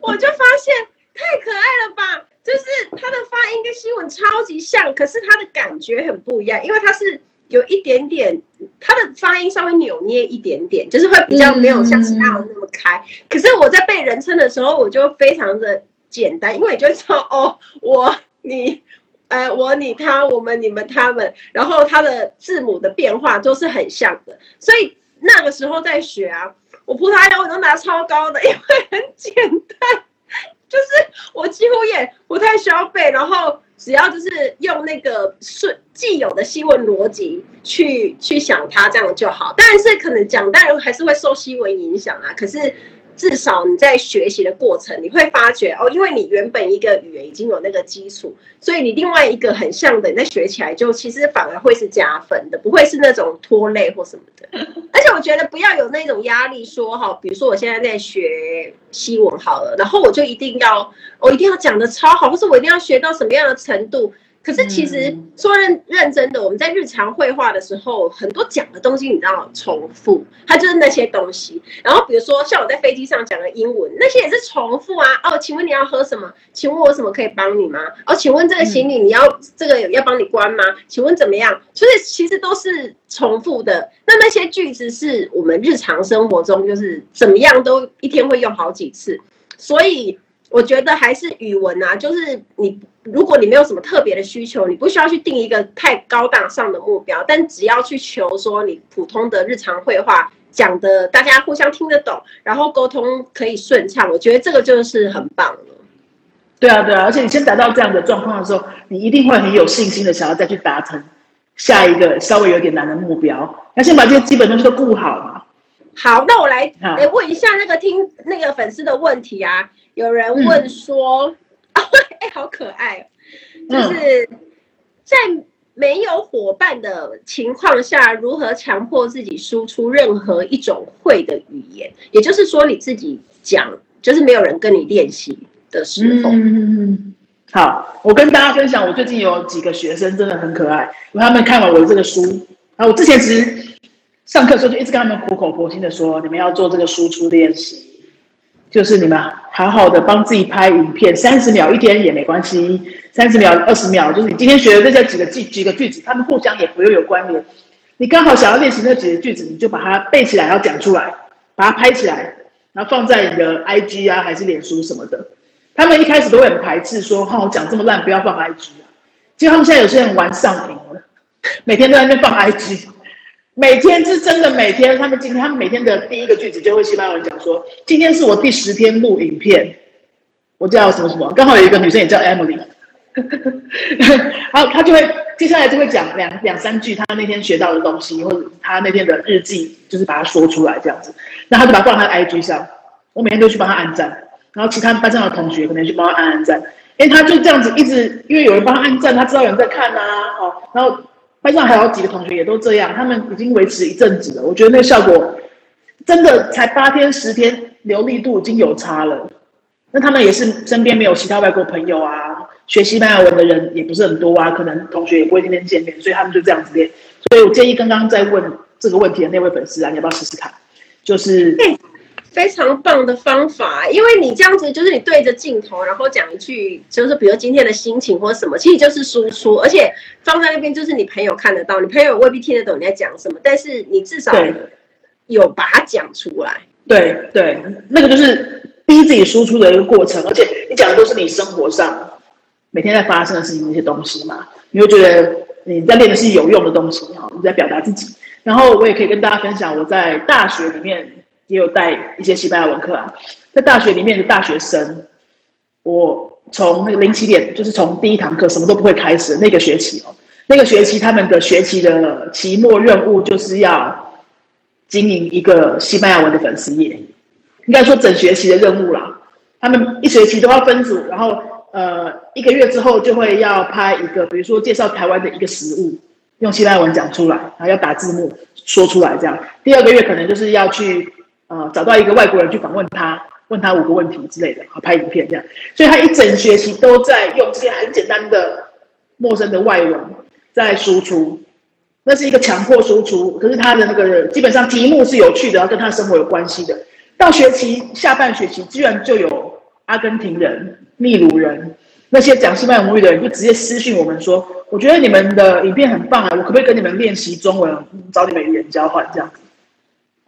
我就发现太可爱了吧。就是他的发音跟西文超级像，可是他的感觉很不一样，因为他是有一点点，他的发音稍微扭捏一点点，就是会比较没有像其他人那么开。可是我在背人称的时候，我就非常的简单，因为你就知道哦，我你，呃，我你他我们你们他们，然后他的字母的变化都是很像的，所以那个时候在学啊，我葡萄牙文都拿超高的，因为很简单。就是我几乎也不太消费，然后只要就是用那个是既有的新闻逻辑去去想它，这样就好。但是可能讲，当然还是会受新闻影响啊。可是至少你在学习的过程，你会发觉哦，因为你原本一个语言已经有那个基础，所以你另外一个很像的，你再学起来就其实反而会是加分的，不会是那种拖累或什么的。[LAUGHS] 而且我觉得不要有那种压力，说哈，比如说我现在在学西文好了，然后我就一定要，我一定要讲的超好，或是我一定要学到什么样的程度。可是其实说认认真的，我们在日常绘画的时候，很多讲的东西你知道重复，它就是那些东西。然后比如说像我在飞机上讲的英文，那些也是重复啊。哦，请问你要喝什么？请问我有什么可以帮你吗？哦，请问这个行李你要这个要帮你关吗？请问怎么样？所以其实都是重复的。那那些句子是我们日常生活中就是怎么样都一天会用好几次，所以。我觉得还是语文啊，就是你，如果你没有什么特别的需求，你不需要去定一个太高大上的目标，但只要去求说你普通的日常会话讲的大家互相听得懂，然后沟通可以顺畅，我觉得这个就是很棒了。对啊，对啊，而且你先达到这样的状况的时候，你一定会很有信心的想要再去达成下一个稍微有点难的目标。那先把这些基本东西都顾好嘛。好，那我来来问一下那个听那个粉丝的问题啊。有人问说：“ [LAUGHS] 哎、嗯欸，好可爱，就是在没有伙伴的情况下，如何强迫自己输出任何一种会的语言？也就是说，你自己讲，就是没有人跟你练习的时候。嗯”好，我跟大家分享，我最近有几个学生真的很可爱，因为他们看完我的这个书，然后我之前其实上课的时候就一直跟他们苦口婆心的说，你们要做这个输出练习。就是你们好好的帮自己拍影片，三十秒一天也没关系，三十秒、二十秒，就是你今天学的这几个句几个句子，他们互相也不会有关联。你刚好想要练习那几个句子，你就把它背起来，要讲出来，把它拍起来，然后放在你的 IG 啊，还是脸书什么的。他们一开始都会很排斥，[LAUGHS] 说：“哈，我讲这么烂，不要放 IG 啊。”结果他们现在有些人玩上瘾了，每天都在那边放 IG。每天是真的，每天他们今天他们每天的第一个句子就会西班牙文讲说，今天是我第十天录影片，我叫什么什么，刚好有一个女生也叫 Emily，然后他就会接下来就会讲两两三句他那天学到的东西，或者他那天的日记，就是把它说出来这样子，那他就把它放在 IG 上，我每天都去帮他按赞，然后其他班上的同学可能去帮他按按赞，因为他就这样子一直，因为有人帮他按赞，他知道有人在看啊，哦，然后。班上还有几个同学也都这样，他们已经维持一阵子了。我觉得那个效果真的才八天十天，流利度已经有差了。那他们也是身边没有其他外国朋友啊，学西班牙文的人也不是很多啊，可能同学也不会天天见面，所以他们就这样子练。所以我建议刚刚在问这个问题的那位粉丝啊，你要不要试试看？就是。非常棒的方法，因为你这样子就是你对着镜头，然后讲一句，就是比如今天的心情或什么，其实就是输出，而且放在那边就是你朋友看得到，你朋友未必听得懂你在讲什么，但是你至少有把它讲出来。对对，那个就是逼自己输出的一个过程，而且你讲的都是你生活上每天在发生的事情那些东西嘛，你会觉得你在练的是有用的东西哈，你在表达自己。然后我也可以跟大家分享，我在大学里面。也有带一些西班牙文课啊，在大学里面的大学生，我从那个零起点，就是从第一堂课什么都不会开始那个学期哦，那个学期他们的学期的期末任务就是要经营一个西班牙文的粉丝页，应该说整学期的任务啦。他们一学期都要分组，然后呃一个月之后就会要拍一个，比如说介绍台湾的一个食物，用西班牙文讲出来，然后要打字幕说出来这样。第二个月可能就是要去。呃，找到一个外国人去访问他，问他五个问题之类的，好拍影片这样。所以他一整学期都在用这些很简单的陌生的外文在输出，那是一个强迫输出。可是他的那个基本上题目是有趣的，要跟他生活有关系的。到学期下半学期，居然就有阿根廷人、秘鲁人那些讲西班牙母语的人，就直接私讯我们说：“我觉得你们的影片很棒啊，我可不可以跟你们练习中文，找你们语言交换这样子？”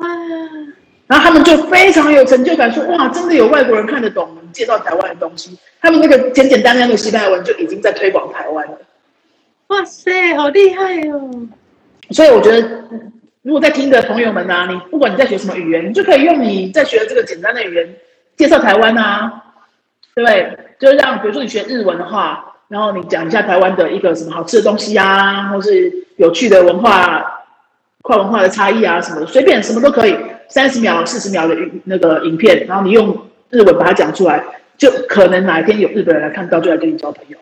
啊。然后他们就非常有成就感，说：“哇，真的有外国人看得懂我们介绍台湾的东西。他们那个简简单单的西班牙文就已经在推广台湾了。”哇塞，好厉害哦！所以我觉得，如果在听的朋友们啊，你不管你在学什么语言，你就可以用你在学的这个简单的语言介绍台湾啊，对不对？就是让，比如说你学日文的话，然后你讲一下台湾的一个什么好吃的东西啊，或是有趣的文化、跨文化的差异啊什么的，随便什么都可以。三十秒、四十秒的那个影片，然后你用日文把它讲出来，就可能哪一天有日本人来看到，就来跟你交朋友。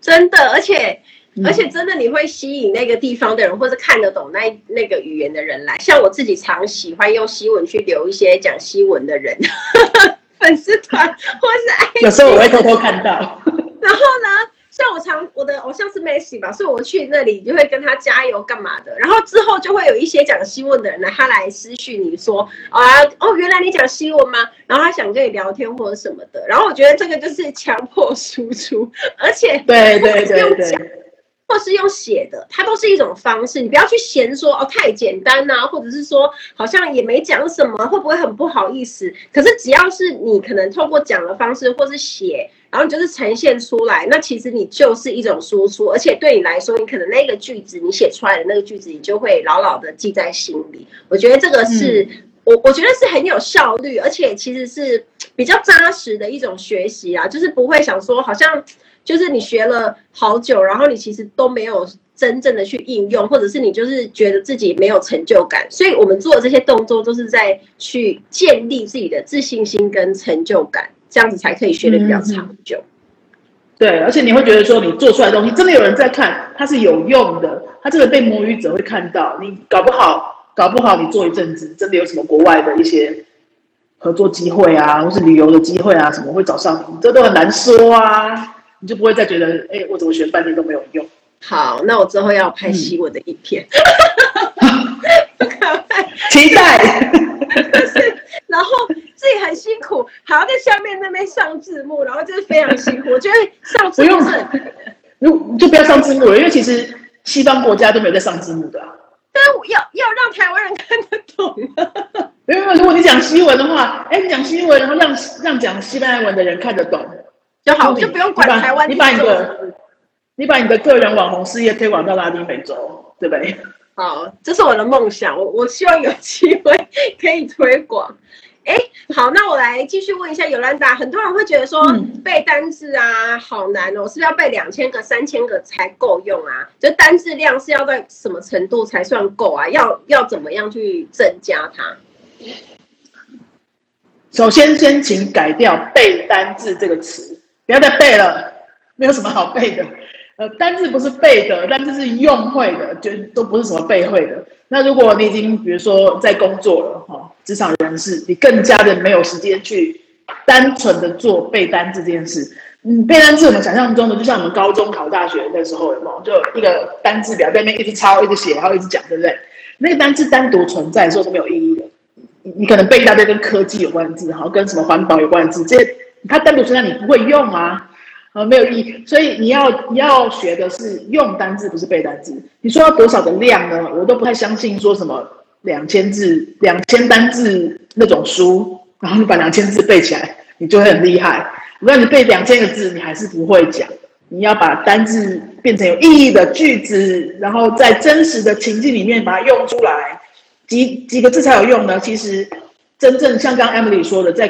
真的，而且。而且真的，你会吸引那个地方的人，或是看得懂那那个语言的人来。像我自己常喜欢用西文去留一些讲西文的人 [LAUGHS] 粉丝团，或是爱。有时候我会偷偷看到。[LAUGHS] 然后呢，像我常我的偶像是 Messi 吧，所以我去那里就会跟他加油干嘛的。然后之后就会有一些讲新闻的人来，他来私讯你说啊，哦，原来你讲西文吗？然后他想跟你聊天或者什么的。然后我觉得这个就是强迫输出，而且对对对对。或是用写的，它都是一种方式。你不要去嫌说哦太简单呐、啊，或者是说好像也没讲什么，会不会很不好意思？可是只要是你可能透过讲的方式，或是写，然后你就是呈现出来，那其实你就是一种输出。而且对你来说，你可能那个句子你写出来的那个句子，你就会牢牢的记在心里。我觉得这个是、嗯、我我觉得是很有效率，而且其实是比较扎实的一种学习啊，就是不会想说好像。就是你学了好久，然后你其实都没有真正的去应用，或者是你就是觉得自己没有成就感，所以我们做的这些动作都是在去建立自己的自信心跟成就感，这样子才可以学的比较长久。嗯。对，而且你会觉得说你做出来的东西真的有人在看，它是有用的，它真的被摸鱼者会看到。你搞不好，搞不好你做一阵子，真的有什么国外的一些合作机会啊，或是旅游的机会啊，什么会找上你，这都很难说啊。你就不会再觉得，哎、欸，我怎么学半天都没有用？好，那我之后要拍西文的影片，[LAUGHS] 嗯、期待。[LAUGHS] [LAUGHS] 就是，然后自己很辛苦，还要在下面那边上字幕，然后就是非常辛苦。我觉得上字幕是，如就不要上字幕了，因为其实西方国家都没有在上字幕的、啊。但是要要让台湾人看得懂。因为如果你讲西文的话，哎、欸，你讲西文，然后让让讲西班牙文的人看得懂。就好，就不用管台湾。你把你的，你把你的个人网红事业推广到拉丁美洲，对不对？好，这是我的梦想。我我希望有机会可以推广。[LAUGHS] 哎，好，那我来继续问一下尤兰达。很多人会觉得说、嗯、背单字啊好难哦，是不是要背两千个、三千个才够用啊？就单字量是要在什么程度才算够啊？要要怎么样去增加它？首先，先请改掉“背单字”这个词。不要再背了，没有什么好背的。呃，单字不是背的，单字是用会的，就都不是什么背会的。那如果你已经比如说在工作了哈，职场人士，你更加的没有时间去单纯的做背单字这件事。嗯，背单字我们想象中的就像我们高中考大学那时候有没有？就一个单字表在那边一直抄、一直写，然后一直讲，对不对？那个单字单独存在的时候是没有意义的。你你可能背一大堆跟科技有关的字，然后跟什么环保有关的字，这些。它单独存在，你不会用啊，啊，没有意义。所以你要你要学的是用单字，不是背单字。你说要多少的量呢？我都不太相信说什么两千字、两千单字那种书，然后你把两千字背起来，你就会很厉害。如果你背两千个字，你还是不会讲。你要把单字变成有意义的句子，然后在真实的情境里面把它用出来，几几个字才有用呢？其实真正像刚 Emily 说的，在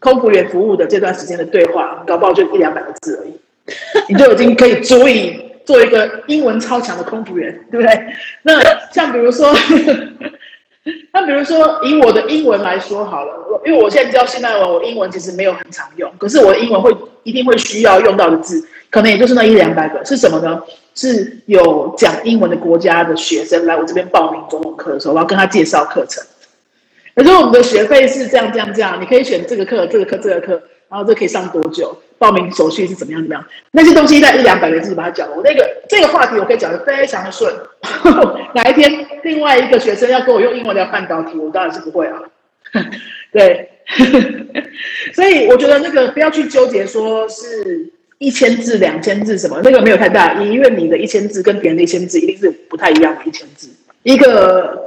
空服员服务的这段时间的对话，搞不好就一两百个字而已，[LAUGHS] 你就已经可以足以做一个英文超强的空服员，对不对？那像比如说，[LAUGHS] 那比如说以我的英文来说好了，因为我现在教现代文，我英文其实没有很常用，可是我的英文会一定会需要用到的字，可能也就是那一两百个，是什么呢？是有讲英文的国家的学生来我这边报名中文课的时候，我要跟他介绍课程。[LAUGHS] 可是我们的学费是这样这样这样，你可以选这个课、这个课、这个课，然后这可以上多久？报名手续是怎么样？怎么样？那些东西在一两百个字把它讲了。我那个这个话题我可以讲得非常的顺。[LAUGHS] 哪一天另外一个学生要跟我用英文聊半导体，我当然是不会啊。[LAUGHS] 对，所以我觉得那个不要去纠结说是一千字、两千字什么，那个没有太大意义，因为你的一千字跟别人的一千字一定是不太一样的一千字。一个。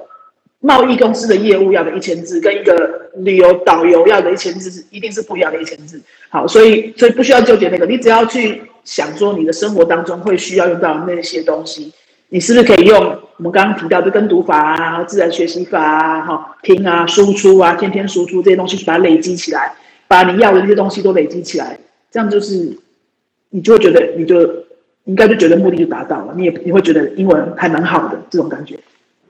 贸易公司的业务要的一千字，跟一个旅游导游要的一千字是一定是不一样的一千字。好，所以所以不需要纠结那个，你只要去想说你的生活当中会需要用到那些东西，你是不是可以用我们刚刚提到的跟读法啊、自然学习法啊、哈听啊、输出啊、天天输出这些东西，去把它累积起来，把你要的那些东西都累积起来，这样就是你就会觉得你就应该就觉得目的就达到了，你也你会觉得英文还蛮好的这种感觉。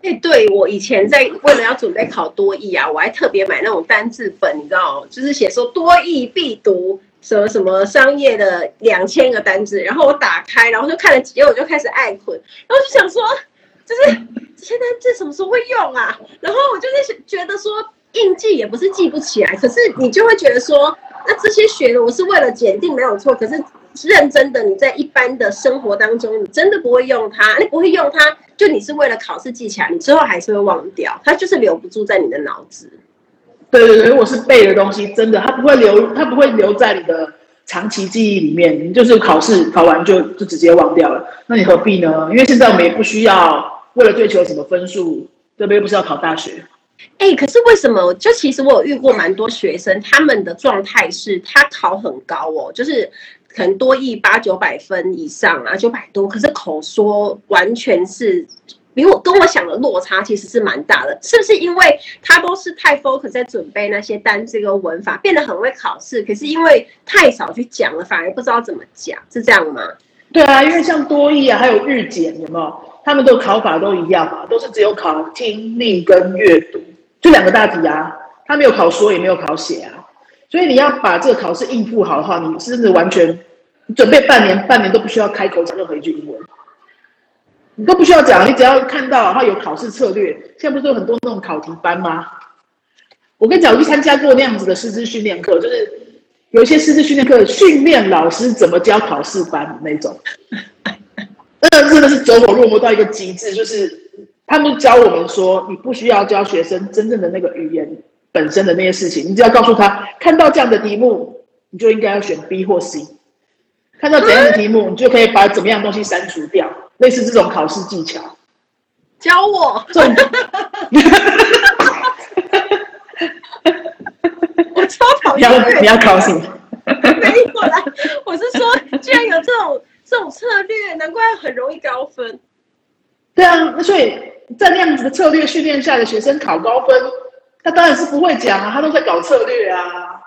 哎，对，我以前在为了要准备考多译啊，我还特别买那种单字本，你知道，就是写说多译必读什么什么商业的两千个单字，然后我打开，然后就看了几页，我就开始爱困，然后就想说，就是这些单字什么时候会用啊？然后我就是觉得说，硬记也不是记不起来，可是你就会觉得说，那这些学的我是为了检定没有错，可是。认真的，你在一般的生活当中，你真的不会用它，你不会用它，就你是为了考试记起来，你之后还是会忘掉，它就是留不住在你的脑子。对对对，如果是背的东西，真的它不会留，它不会留在你的长期记忆里面，你就是考试考完就就直接忘掉了，那你何必呢？因为现在我们也不需要为了追求什么分数，特别不是要考大学。哎、可是为什么？就其实我有遇过蛮多学生，他们的状态是他考很高哦，就是。可能多益八九百分以上啊，九百多，可是口说完全是比我跟我想的落差其实是蛮大的，是不是因为他都是太 focus 在准备那些单字跟文法，变得很会考试，可是因为太少去讲了，反而不知道怎么讲，是这样吗？对啊，因为像多益啊，还有日检，有没有？他们的考法都一样嘛，都是只有考听力跟阅读，就两个大题啊，他没有考说，也没有考写啊。所以你要把这个考试应付好的话，你是不是完全准备半年，半年都不需要开口讲任何一句英文，你都不需要讲，你只要看到然后有考试策略。现在不是有很多那种考题班吗？我跟你讲，我去参加过那样子的师资训练课，就是有一些师资训练课训练老师怎么教考试班那种，那个真的是走火入魔到一个极致，就是他们教我们说，你不需要教学生真正的那个语言。本身的那些事情，你只要告诉他，看到这样的题目，你就应该要选 B 或 C。看到怎样的题目，你就可以把怎么样东西删除掉，类似这种考试技巧。教我。[LAUGHS] [LAUGHS] 我超讨厌。你要你要考什么？[LAUGHS] 没过来，我是说，居然有这种这种策略，难怪很容易高分。对啊，那所以在那样子的策略训练下的学生考高分。他当然是不会讲啊，他都在搞策略啊，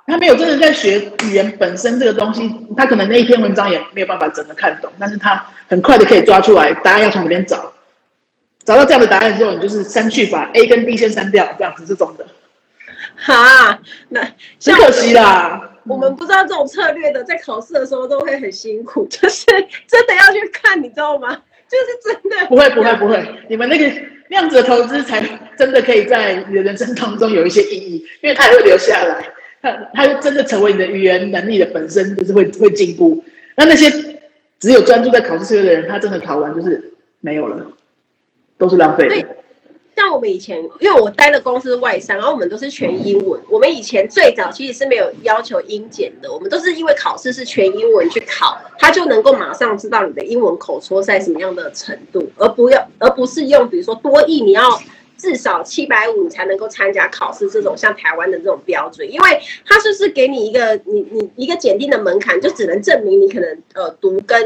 他没有真的在学语言本身这个东西，他可能那一篇文章也没有办法真的看懂，但是他很快的可以抓出来答案要从哪边找，找到这样的答案之后，你就是删去把，A 跟 B 先删掉，这样子这种的。哈，那很可惜啦，我们不知道这种策略的，在考试的时候都会很辛苦，[LAUGHS] 就是真的要去看，你知道吗？就是真的。不会不会不会，你们那个。那样子的投资才真的可以在你的人生当中有一些意义，因为它会留下来，它它就真的成为你的语言能力的本身，就是会会进步。那那些只有专注在考试策略的人，他真的考完就是没有了，都是浪费的。像我们以前，因为我待的公司是外商，然后我们都是全英文。我们以前最早其实是没有要求英检的，我们都是因为考试是全英文去考，他就能够马上知道你的英文口说在什么样的程度，而不要，而不是用比如说多译你要。至少七百五才能够参加考试，这种像台湾的这种标准，因为它就是给你一个你你一个检定的门槛，就只能证明你可能呃读跟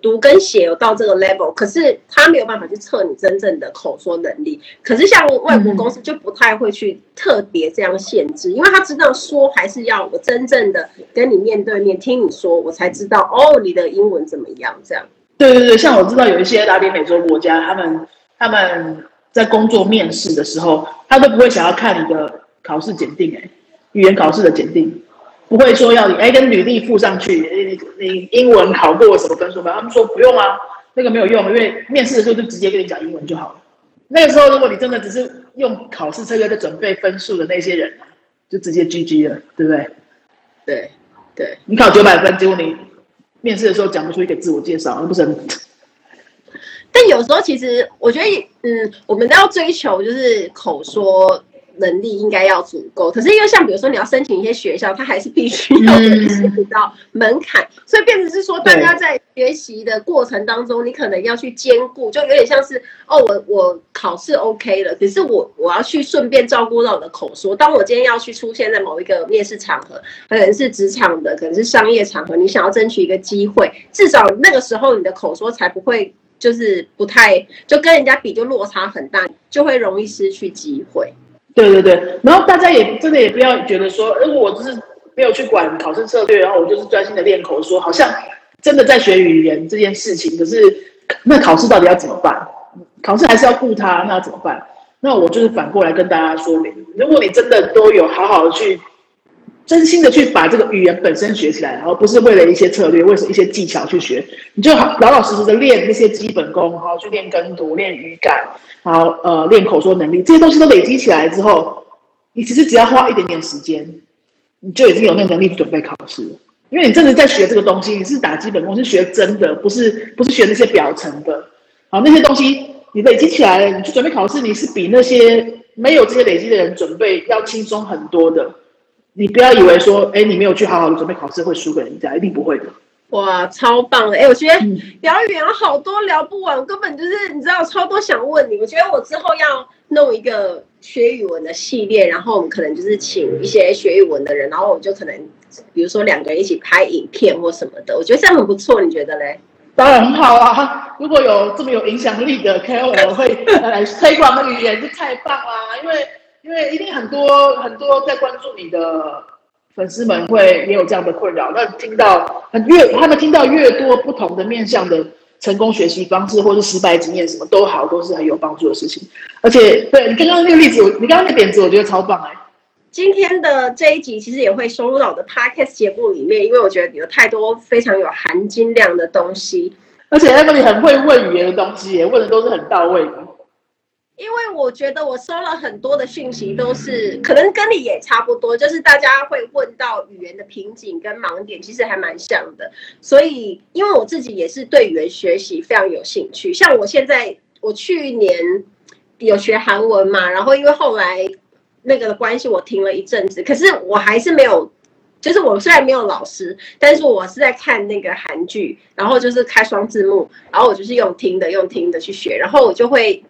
读跟写有到这个 level，可是它没有办法去测你真正的口说能力。可是像外国公司就不太会去特别这样限制，因为他知道说还是要我真正的跟你面对面听你说，我才知道哦你的英文怎么样这样。对对对，像我知道有一些拉丁美洲国家，他们他们。在工作面试的时候，他都不会想要看你的考试检定，哎，语言考试的检定，不会说要你哎跟履历附上去，你你英文考过什么分数吗？他们说不用啊，那个没有用，因为面试的时候就直接跟你讲英文就好了。那个时候，如果你真的只是用考试策略在准备分数的那些人，就直接 GG 了，对不对？对，对，你考九百分，结果你面试的时候讲不出一个自我介绍，那不是很？但有时候其实我觉得，嗯，我们都要追求就是口说能力应该要足够。可是因为像比如说你要申请一些学校，它还是必须要有一些比较门槛，所以变成是说大家在学习的过程当中，你可能要去兼顾，就有点像是哦，我我考试 OK 了，可是我我要去顺便照顾到我的口说。当我今天要去出现在某一个面试场合，可能是职场的，可能是商业场合，你想要争取一个机会，至少那个时候你的口说才不会。就是不太，就跟人家比就落差很大，就会容易失去机会。对对对，然后大家也真的也不要觉得说，如果我只是没有去管考试策略，然后我就是专心的练口说，好像真的在学语言这件事情。可是那考试到底要怎么办？考试还是要顾他，那怎么办？那我就是反过来跟大家说明，如果你真的都有好好的去，真心的去把这个语言本身学起来，然后不是为了一些策略，为了一些技巧去学，你就老老实实的练那些基本功，然后去练跟读、练语感，然后呃练口说能力，这些东西都累积起来之后，你其实只要花一点点时间，你就已经有那个能力去准备考试了。因为你真的在学这个东西，你是打基本功，是学真的，不是不是学那些表层的。好，那些东西你累积起来了，你去准备考试，你是比那些没有这些累积的人准备要轻松很多的。你不要以为说，哎，你没有去好好的准备考试会输给人家，一定不会的。哇，超棒的！哎，我觉得聊语言好多聊不完，根本就是你知道超多想问你。我觉得我之后要弄一个学语文的系列，然后我们可能就是请一些学语文的人，然后我们就可能。比如说两个人一起拍影片或什么的，我觉得这样很不错，你觉得嘞？当然很好啊！如果有这么有影响力的 KOL 会来 [LAUGHS] 推广那个语言，就太棒啦！因为因为一定很多很多在关注你的粉丝们会也有这样的困扰。那听到很越他们听到越多不同的面向的成功学习方式，或是失败经验，什么都好，都是很有帮助的事情。而且，对你刚刚那个例子，你刚刚那个点子，我觉得超棒哎、欸。今天的这一集其实也会收录到我的 podcast 节目里面，因为我觉得有太多非常有含金量的东西，而且 Emily 很会问语言的东西，问的都是很到位的。因为我觉得我收了很多的讯息，都是可能跟你也差不多，就是大家会问到语言的瓶颈跟盲点，其实还蛮像的。所以，因为我自己也是对语言学习非常有兴趣，像我现在，我去年有学韩文嘛，然后因为后来。那个的关系，我停了一阵子，可是我还是没有，就是我虽然没有老师，但是我是在看那个韩剧，然后就是开双字幕，然后我就是用听的，用听的去学，然后我就会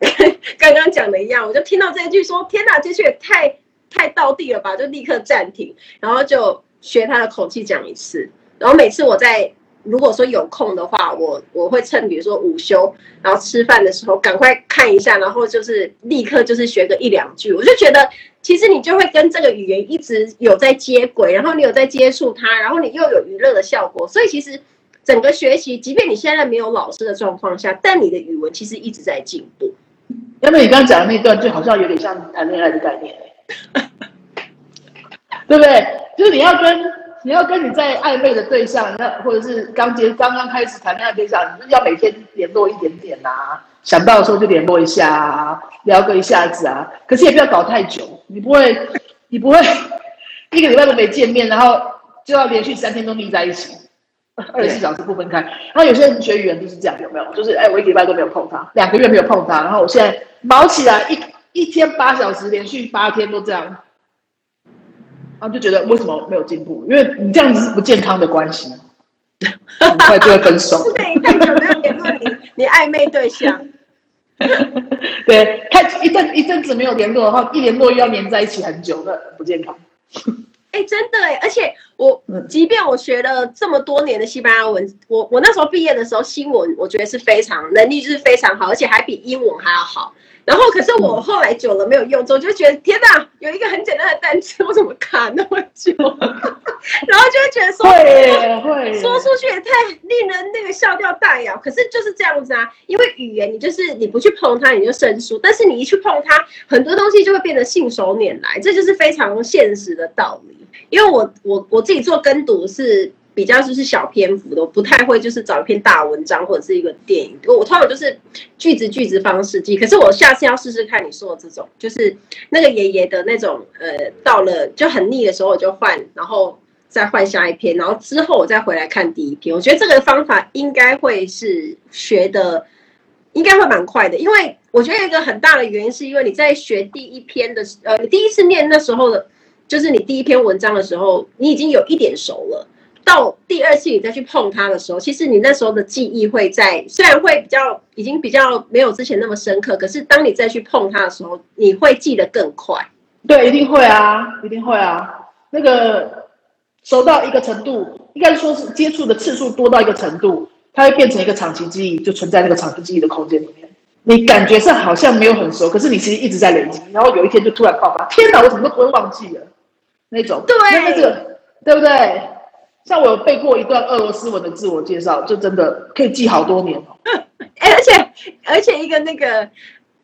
刚刚讲的一样，我就听到这一句说：“天哪，这句也太太到地了吧！”就立刻暂停，然后就学他的口气讲一次，然后每次我在。如果说有空的话，我我会趁比如说午休，然后吃饭的时候赶快看一下，然后就是立刻就是学个一两句。我就觉得，其实你就会跟这个语言一直有在接轨，然后你有在接触它，然后你又有娱乐的效果，所以其实整个学习，即便你现在没有老师的状况下，但你的语文其实一直在进步。因为你刚刚讲的那段，就好像有点像谈恋爱的概念，对不对？就是你要跟。你要跟你在暧昧的对象，那或者是刚结刚刚开始谈恋爱对象，你就要每天联络一点点啊，想到的时候就联络一下啊，聊个一下子啊。可是也不要搞太久，你不会，你不会一个礼拜都没见面，然后就要连续三天都腻在一起，二十四小时不分开。然后有些人学语言就是这样，有没有？就是哎，我一个礼拜都没有碰他，两个月没有碰他，然后我现在卯起来一一天八小时，连续八天都这样。然后就觉得为什么没有进步？因为你这样子是不健康的关系，很快就会分手。对，太久没有联络你，你暧昧对象。[LAUGHS] 对，他一阵一阵子没有联络的话，一联络又要黏在一起很久，那不健康。[LAUGHS] 哎，真的哎，而且我即便我学了这么多年的西班牙文，我我那时候毕业的时候，新闻我觉得是非常能力就是非常好，而且还比英文还要好。然后，可是我后来久了没有用，之后就觉得天哪，有一个很简单的单词，我怎么卡那么久？[LAUGHS] 然后就会觉得说，会会说出去也太令人那个笑掉大牙。可是就是这样子啊，因为语言你就是你不去碰它，你就生疏；但是你一去碰它，很多东西就会变得信手拈来，这就是非常现实的道理。因为我我我自己做跟读是。比较就是小篇幅的，我不太会就是找一篇大文章或者是一个电影，我通常就是句子句子方式记。可是我下次要试试看你说的这种，就是那个爷爷的那种，呃，到了就很腻的时候我就换，然后再换下一篇，然后之后我再回来看第一篇。我觉得这个方法应该会是学的，应该会蛮快的，因为我觉得一个很大的原因是因为你在学第一篇的，呃，你第一次念那时候的，就是你第一篇文章的时候，你已经有一点熟了。到第二次你再去碰它的时候，其实你那时候的记忆会在，虽然会比较已经比较没有之前那么深刻，可是当你再去碰它的时候，你会记得更快。对，一定会啊，一定会啊。那个熟到一个程度，应该说是接触的次数多到一个程度，它会变成一个长期记忆，就存在那个长期记忆的空间里面。你感觉上好像没有很熟，可是你其实一直在累积，然后有一天就突然爆发，天哪，我怎么都不会忘记了那种。对，那个对不对？像我有背过一段俄罗斯文的自我介绍，就真的可以记好多年哦。[LAUGHS] 而且而且一个那个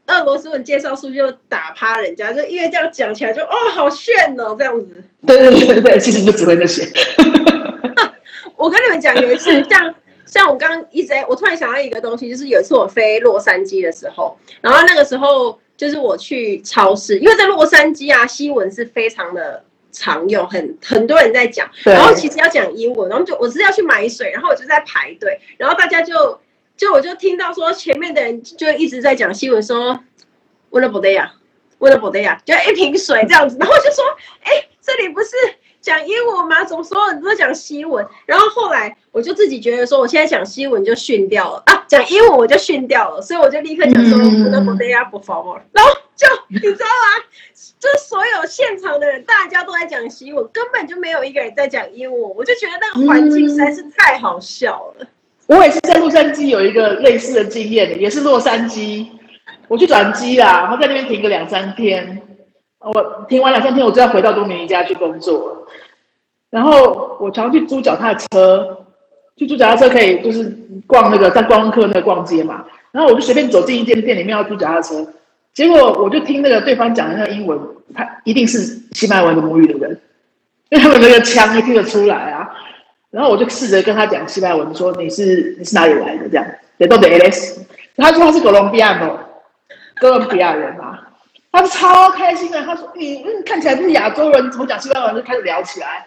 俄罗斯文介绍书就打趴人家，就因为这样讲起来就哦好炫哦这样子。对对对对，其实你就只会那些。[LAUGHS] 我跟你们讲，有一次像像我刚刚一直在，我突然想到一个东西，就是有一次我飞洛杉矶的时候，然后那个时候。就是我去超市，因为在洛杉矶啊，西文是非常的常用，很很多人在讲。然后其实要讲英文，然后就我是要去买水，然后我就在排队，然后大家就就我就听到说前面的人就一直在讲新闻，说 “Una botella”，“Una botella”，就一瓶水这样子，然后我就说，哎，这里不是。讲英文吗？怎么所有人都在讲西文？然后后来我就自己觉得说，我现在讲西文就逊掉了啊，讲英文我就逊掉了，所以我就立刻讲说，una botella por favor。然后就你知道吗？就所有现场的人，大家都在讲西文，根本就没有一个人在讲英文。我就觉得那个环境实在是太好笑了。我也是在洛杉矶有一个类似的经验，也是洛杉矶，我去转机啦，然后在那边停个两三天。我停完两三天，我就要回到多米尼加去工作。然后我常去租脚踏车，去租脚踏车可以就是逛那个在观光客那逛街嘛。然后我就随便走进一间店里面要租脚踏车，结果我就听那个对方讲的那个英文，他一定是西班牙文的母语的人，因为他们那个腔就听得出来啊。然后我就试着跟他讲西班牙文，说你是你是哪里来的这样，de dónde eres？他说他是哥伦比亚的，哥伦比亚人啊。他超开心的，他说：“你嗯，看起来不是亚洲人，怎么讲西班牙文？”就开始聊起来。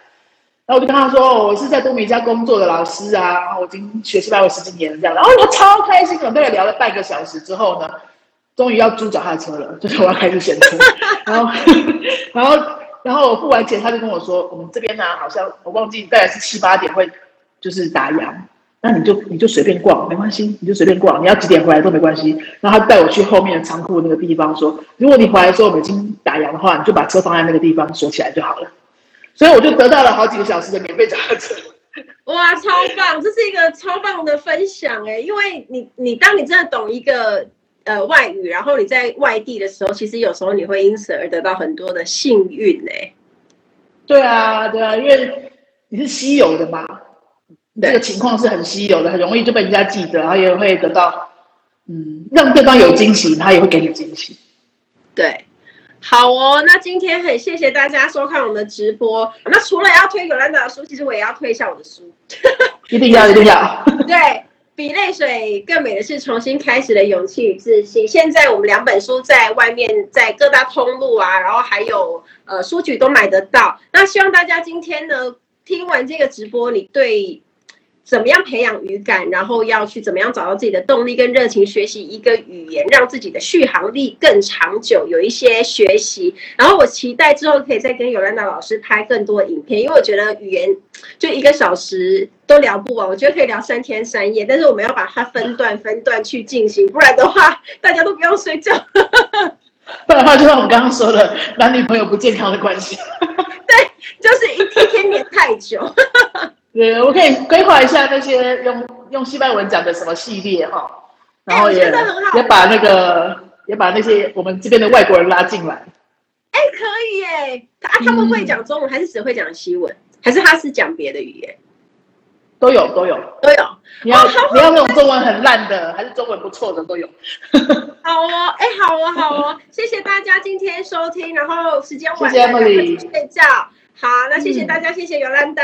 然后我就跟他说：“我是在多米加工作的老师啊，然后我已经学西班牙文十几年了这样。”然后他超开心的，大概聊了半个小时之后呢，终于要租脚踏车了，[LAUGHS] 就是我要开始选车。[LAUGHS] 然后，[LAUGHS] 然后，然后我付完钱，他就跟我说：“我们这边呢，好像我忘记大概是七八点会就是打烊。”那你就你就随便逛，没关系，你就随便逛，你要几点回来都没关系。然后他带我去后面的仓库那个地方，说，如果你回来的时候我们已经打烊的话，你就把车放在那个地方锁起来就好了。所以我就得到了好几个小时的免费脚踏车。哇，超棒！这是一个超棒的分享哎，因为你你当你真的懂一个呃外语，然后你在外地的时候，其实有时候你会因此而得到很多的幸运呢。对啊，对啊，因为你是稀有的嘛。这个情况是很稀有的，很容易就被人家记得，然后也会得到，嗯，让对方有惊喜，他也会给你惊喜。对，好哦，那今天很谢谢大家收看我们的直播。那除了要推尤兰达的书，其实我也要推一下我的书，一定要，一定要。[LAUGHS] 对，比泪水更美的是重新开始的勇气与自信。现在我们两本书在外面，在各大通路啊，然后还有呃书局都买得到。那希望大家今天呢，听完这个直播，你对。怎么样培养语感，然后要去怎么样找到自己的动力跟热情，学习一个语言，让自己的续航力更长久。有一些学习，然后我期待之后可以再跟尤兰达老师拍更多影片，因为我觉得语言就一个小时都聊不完，我觉得可以聊三天三夜。但是我们要把它分段分段去进行，不然的话 [LAUGHS] 大家都不用睡觉。不然的话，就像我刚刚说的，男女朋友不健康的关系。对，就是一天天黏太久。对，我可以规划一下那些用用西班牙文讲的什么系列哈，然后也、欸、也把那个也把那些我们这边的外国人拉进来。哎、欸，可以耶！他他们会讲中文，还是只会讲西文，还是他是讲别的语言？都有，都有，都有。你要、哦、你要那种中文很烂的，还是中文不错的都有。好哦，哎、欸，好哦，好哦，[LAUGHS] 谢谢大家今天收听，然后时间晚了，谢谢 Emily 睡觉。好，那谢谢大家，嗯、谢谢尤兰达。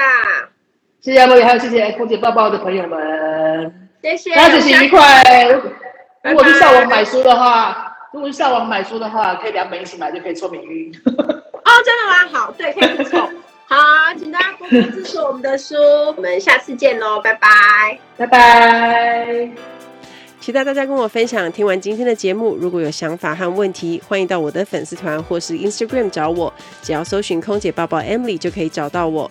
谢谢茉莉，还有谢谢空姐抱抱的朋友们，谢谢，大家学习愉快。如果是上网买书的话，如果是上网买书的话，可以两本一起买就可以抽免运。哦，真的吗？好，对，可以抽。[LAUGHS] 好，请大家多多支持我们的书，我们下次见喽，拜拜，拜拜。期待大家跟我分享。听完今天的节目，如果有想法和问题，欢迎到我的粉丝团或是 Instagram 找我，只要搜寻空姐抱抱 Emily 就可以找到我。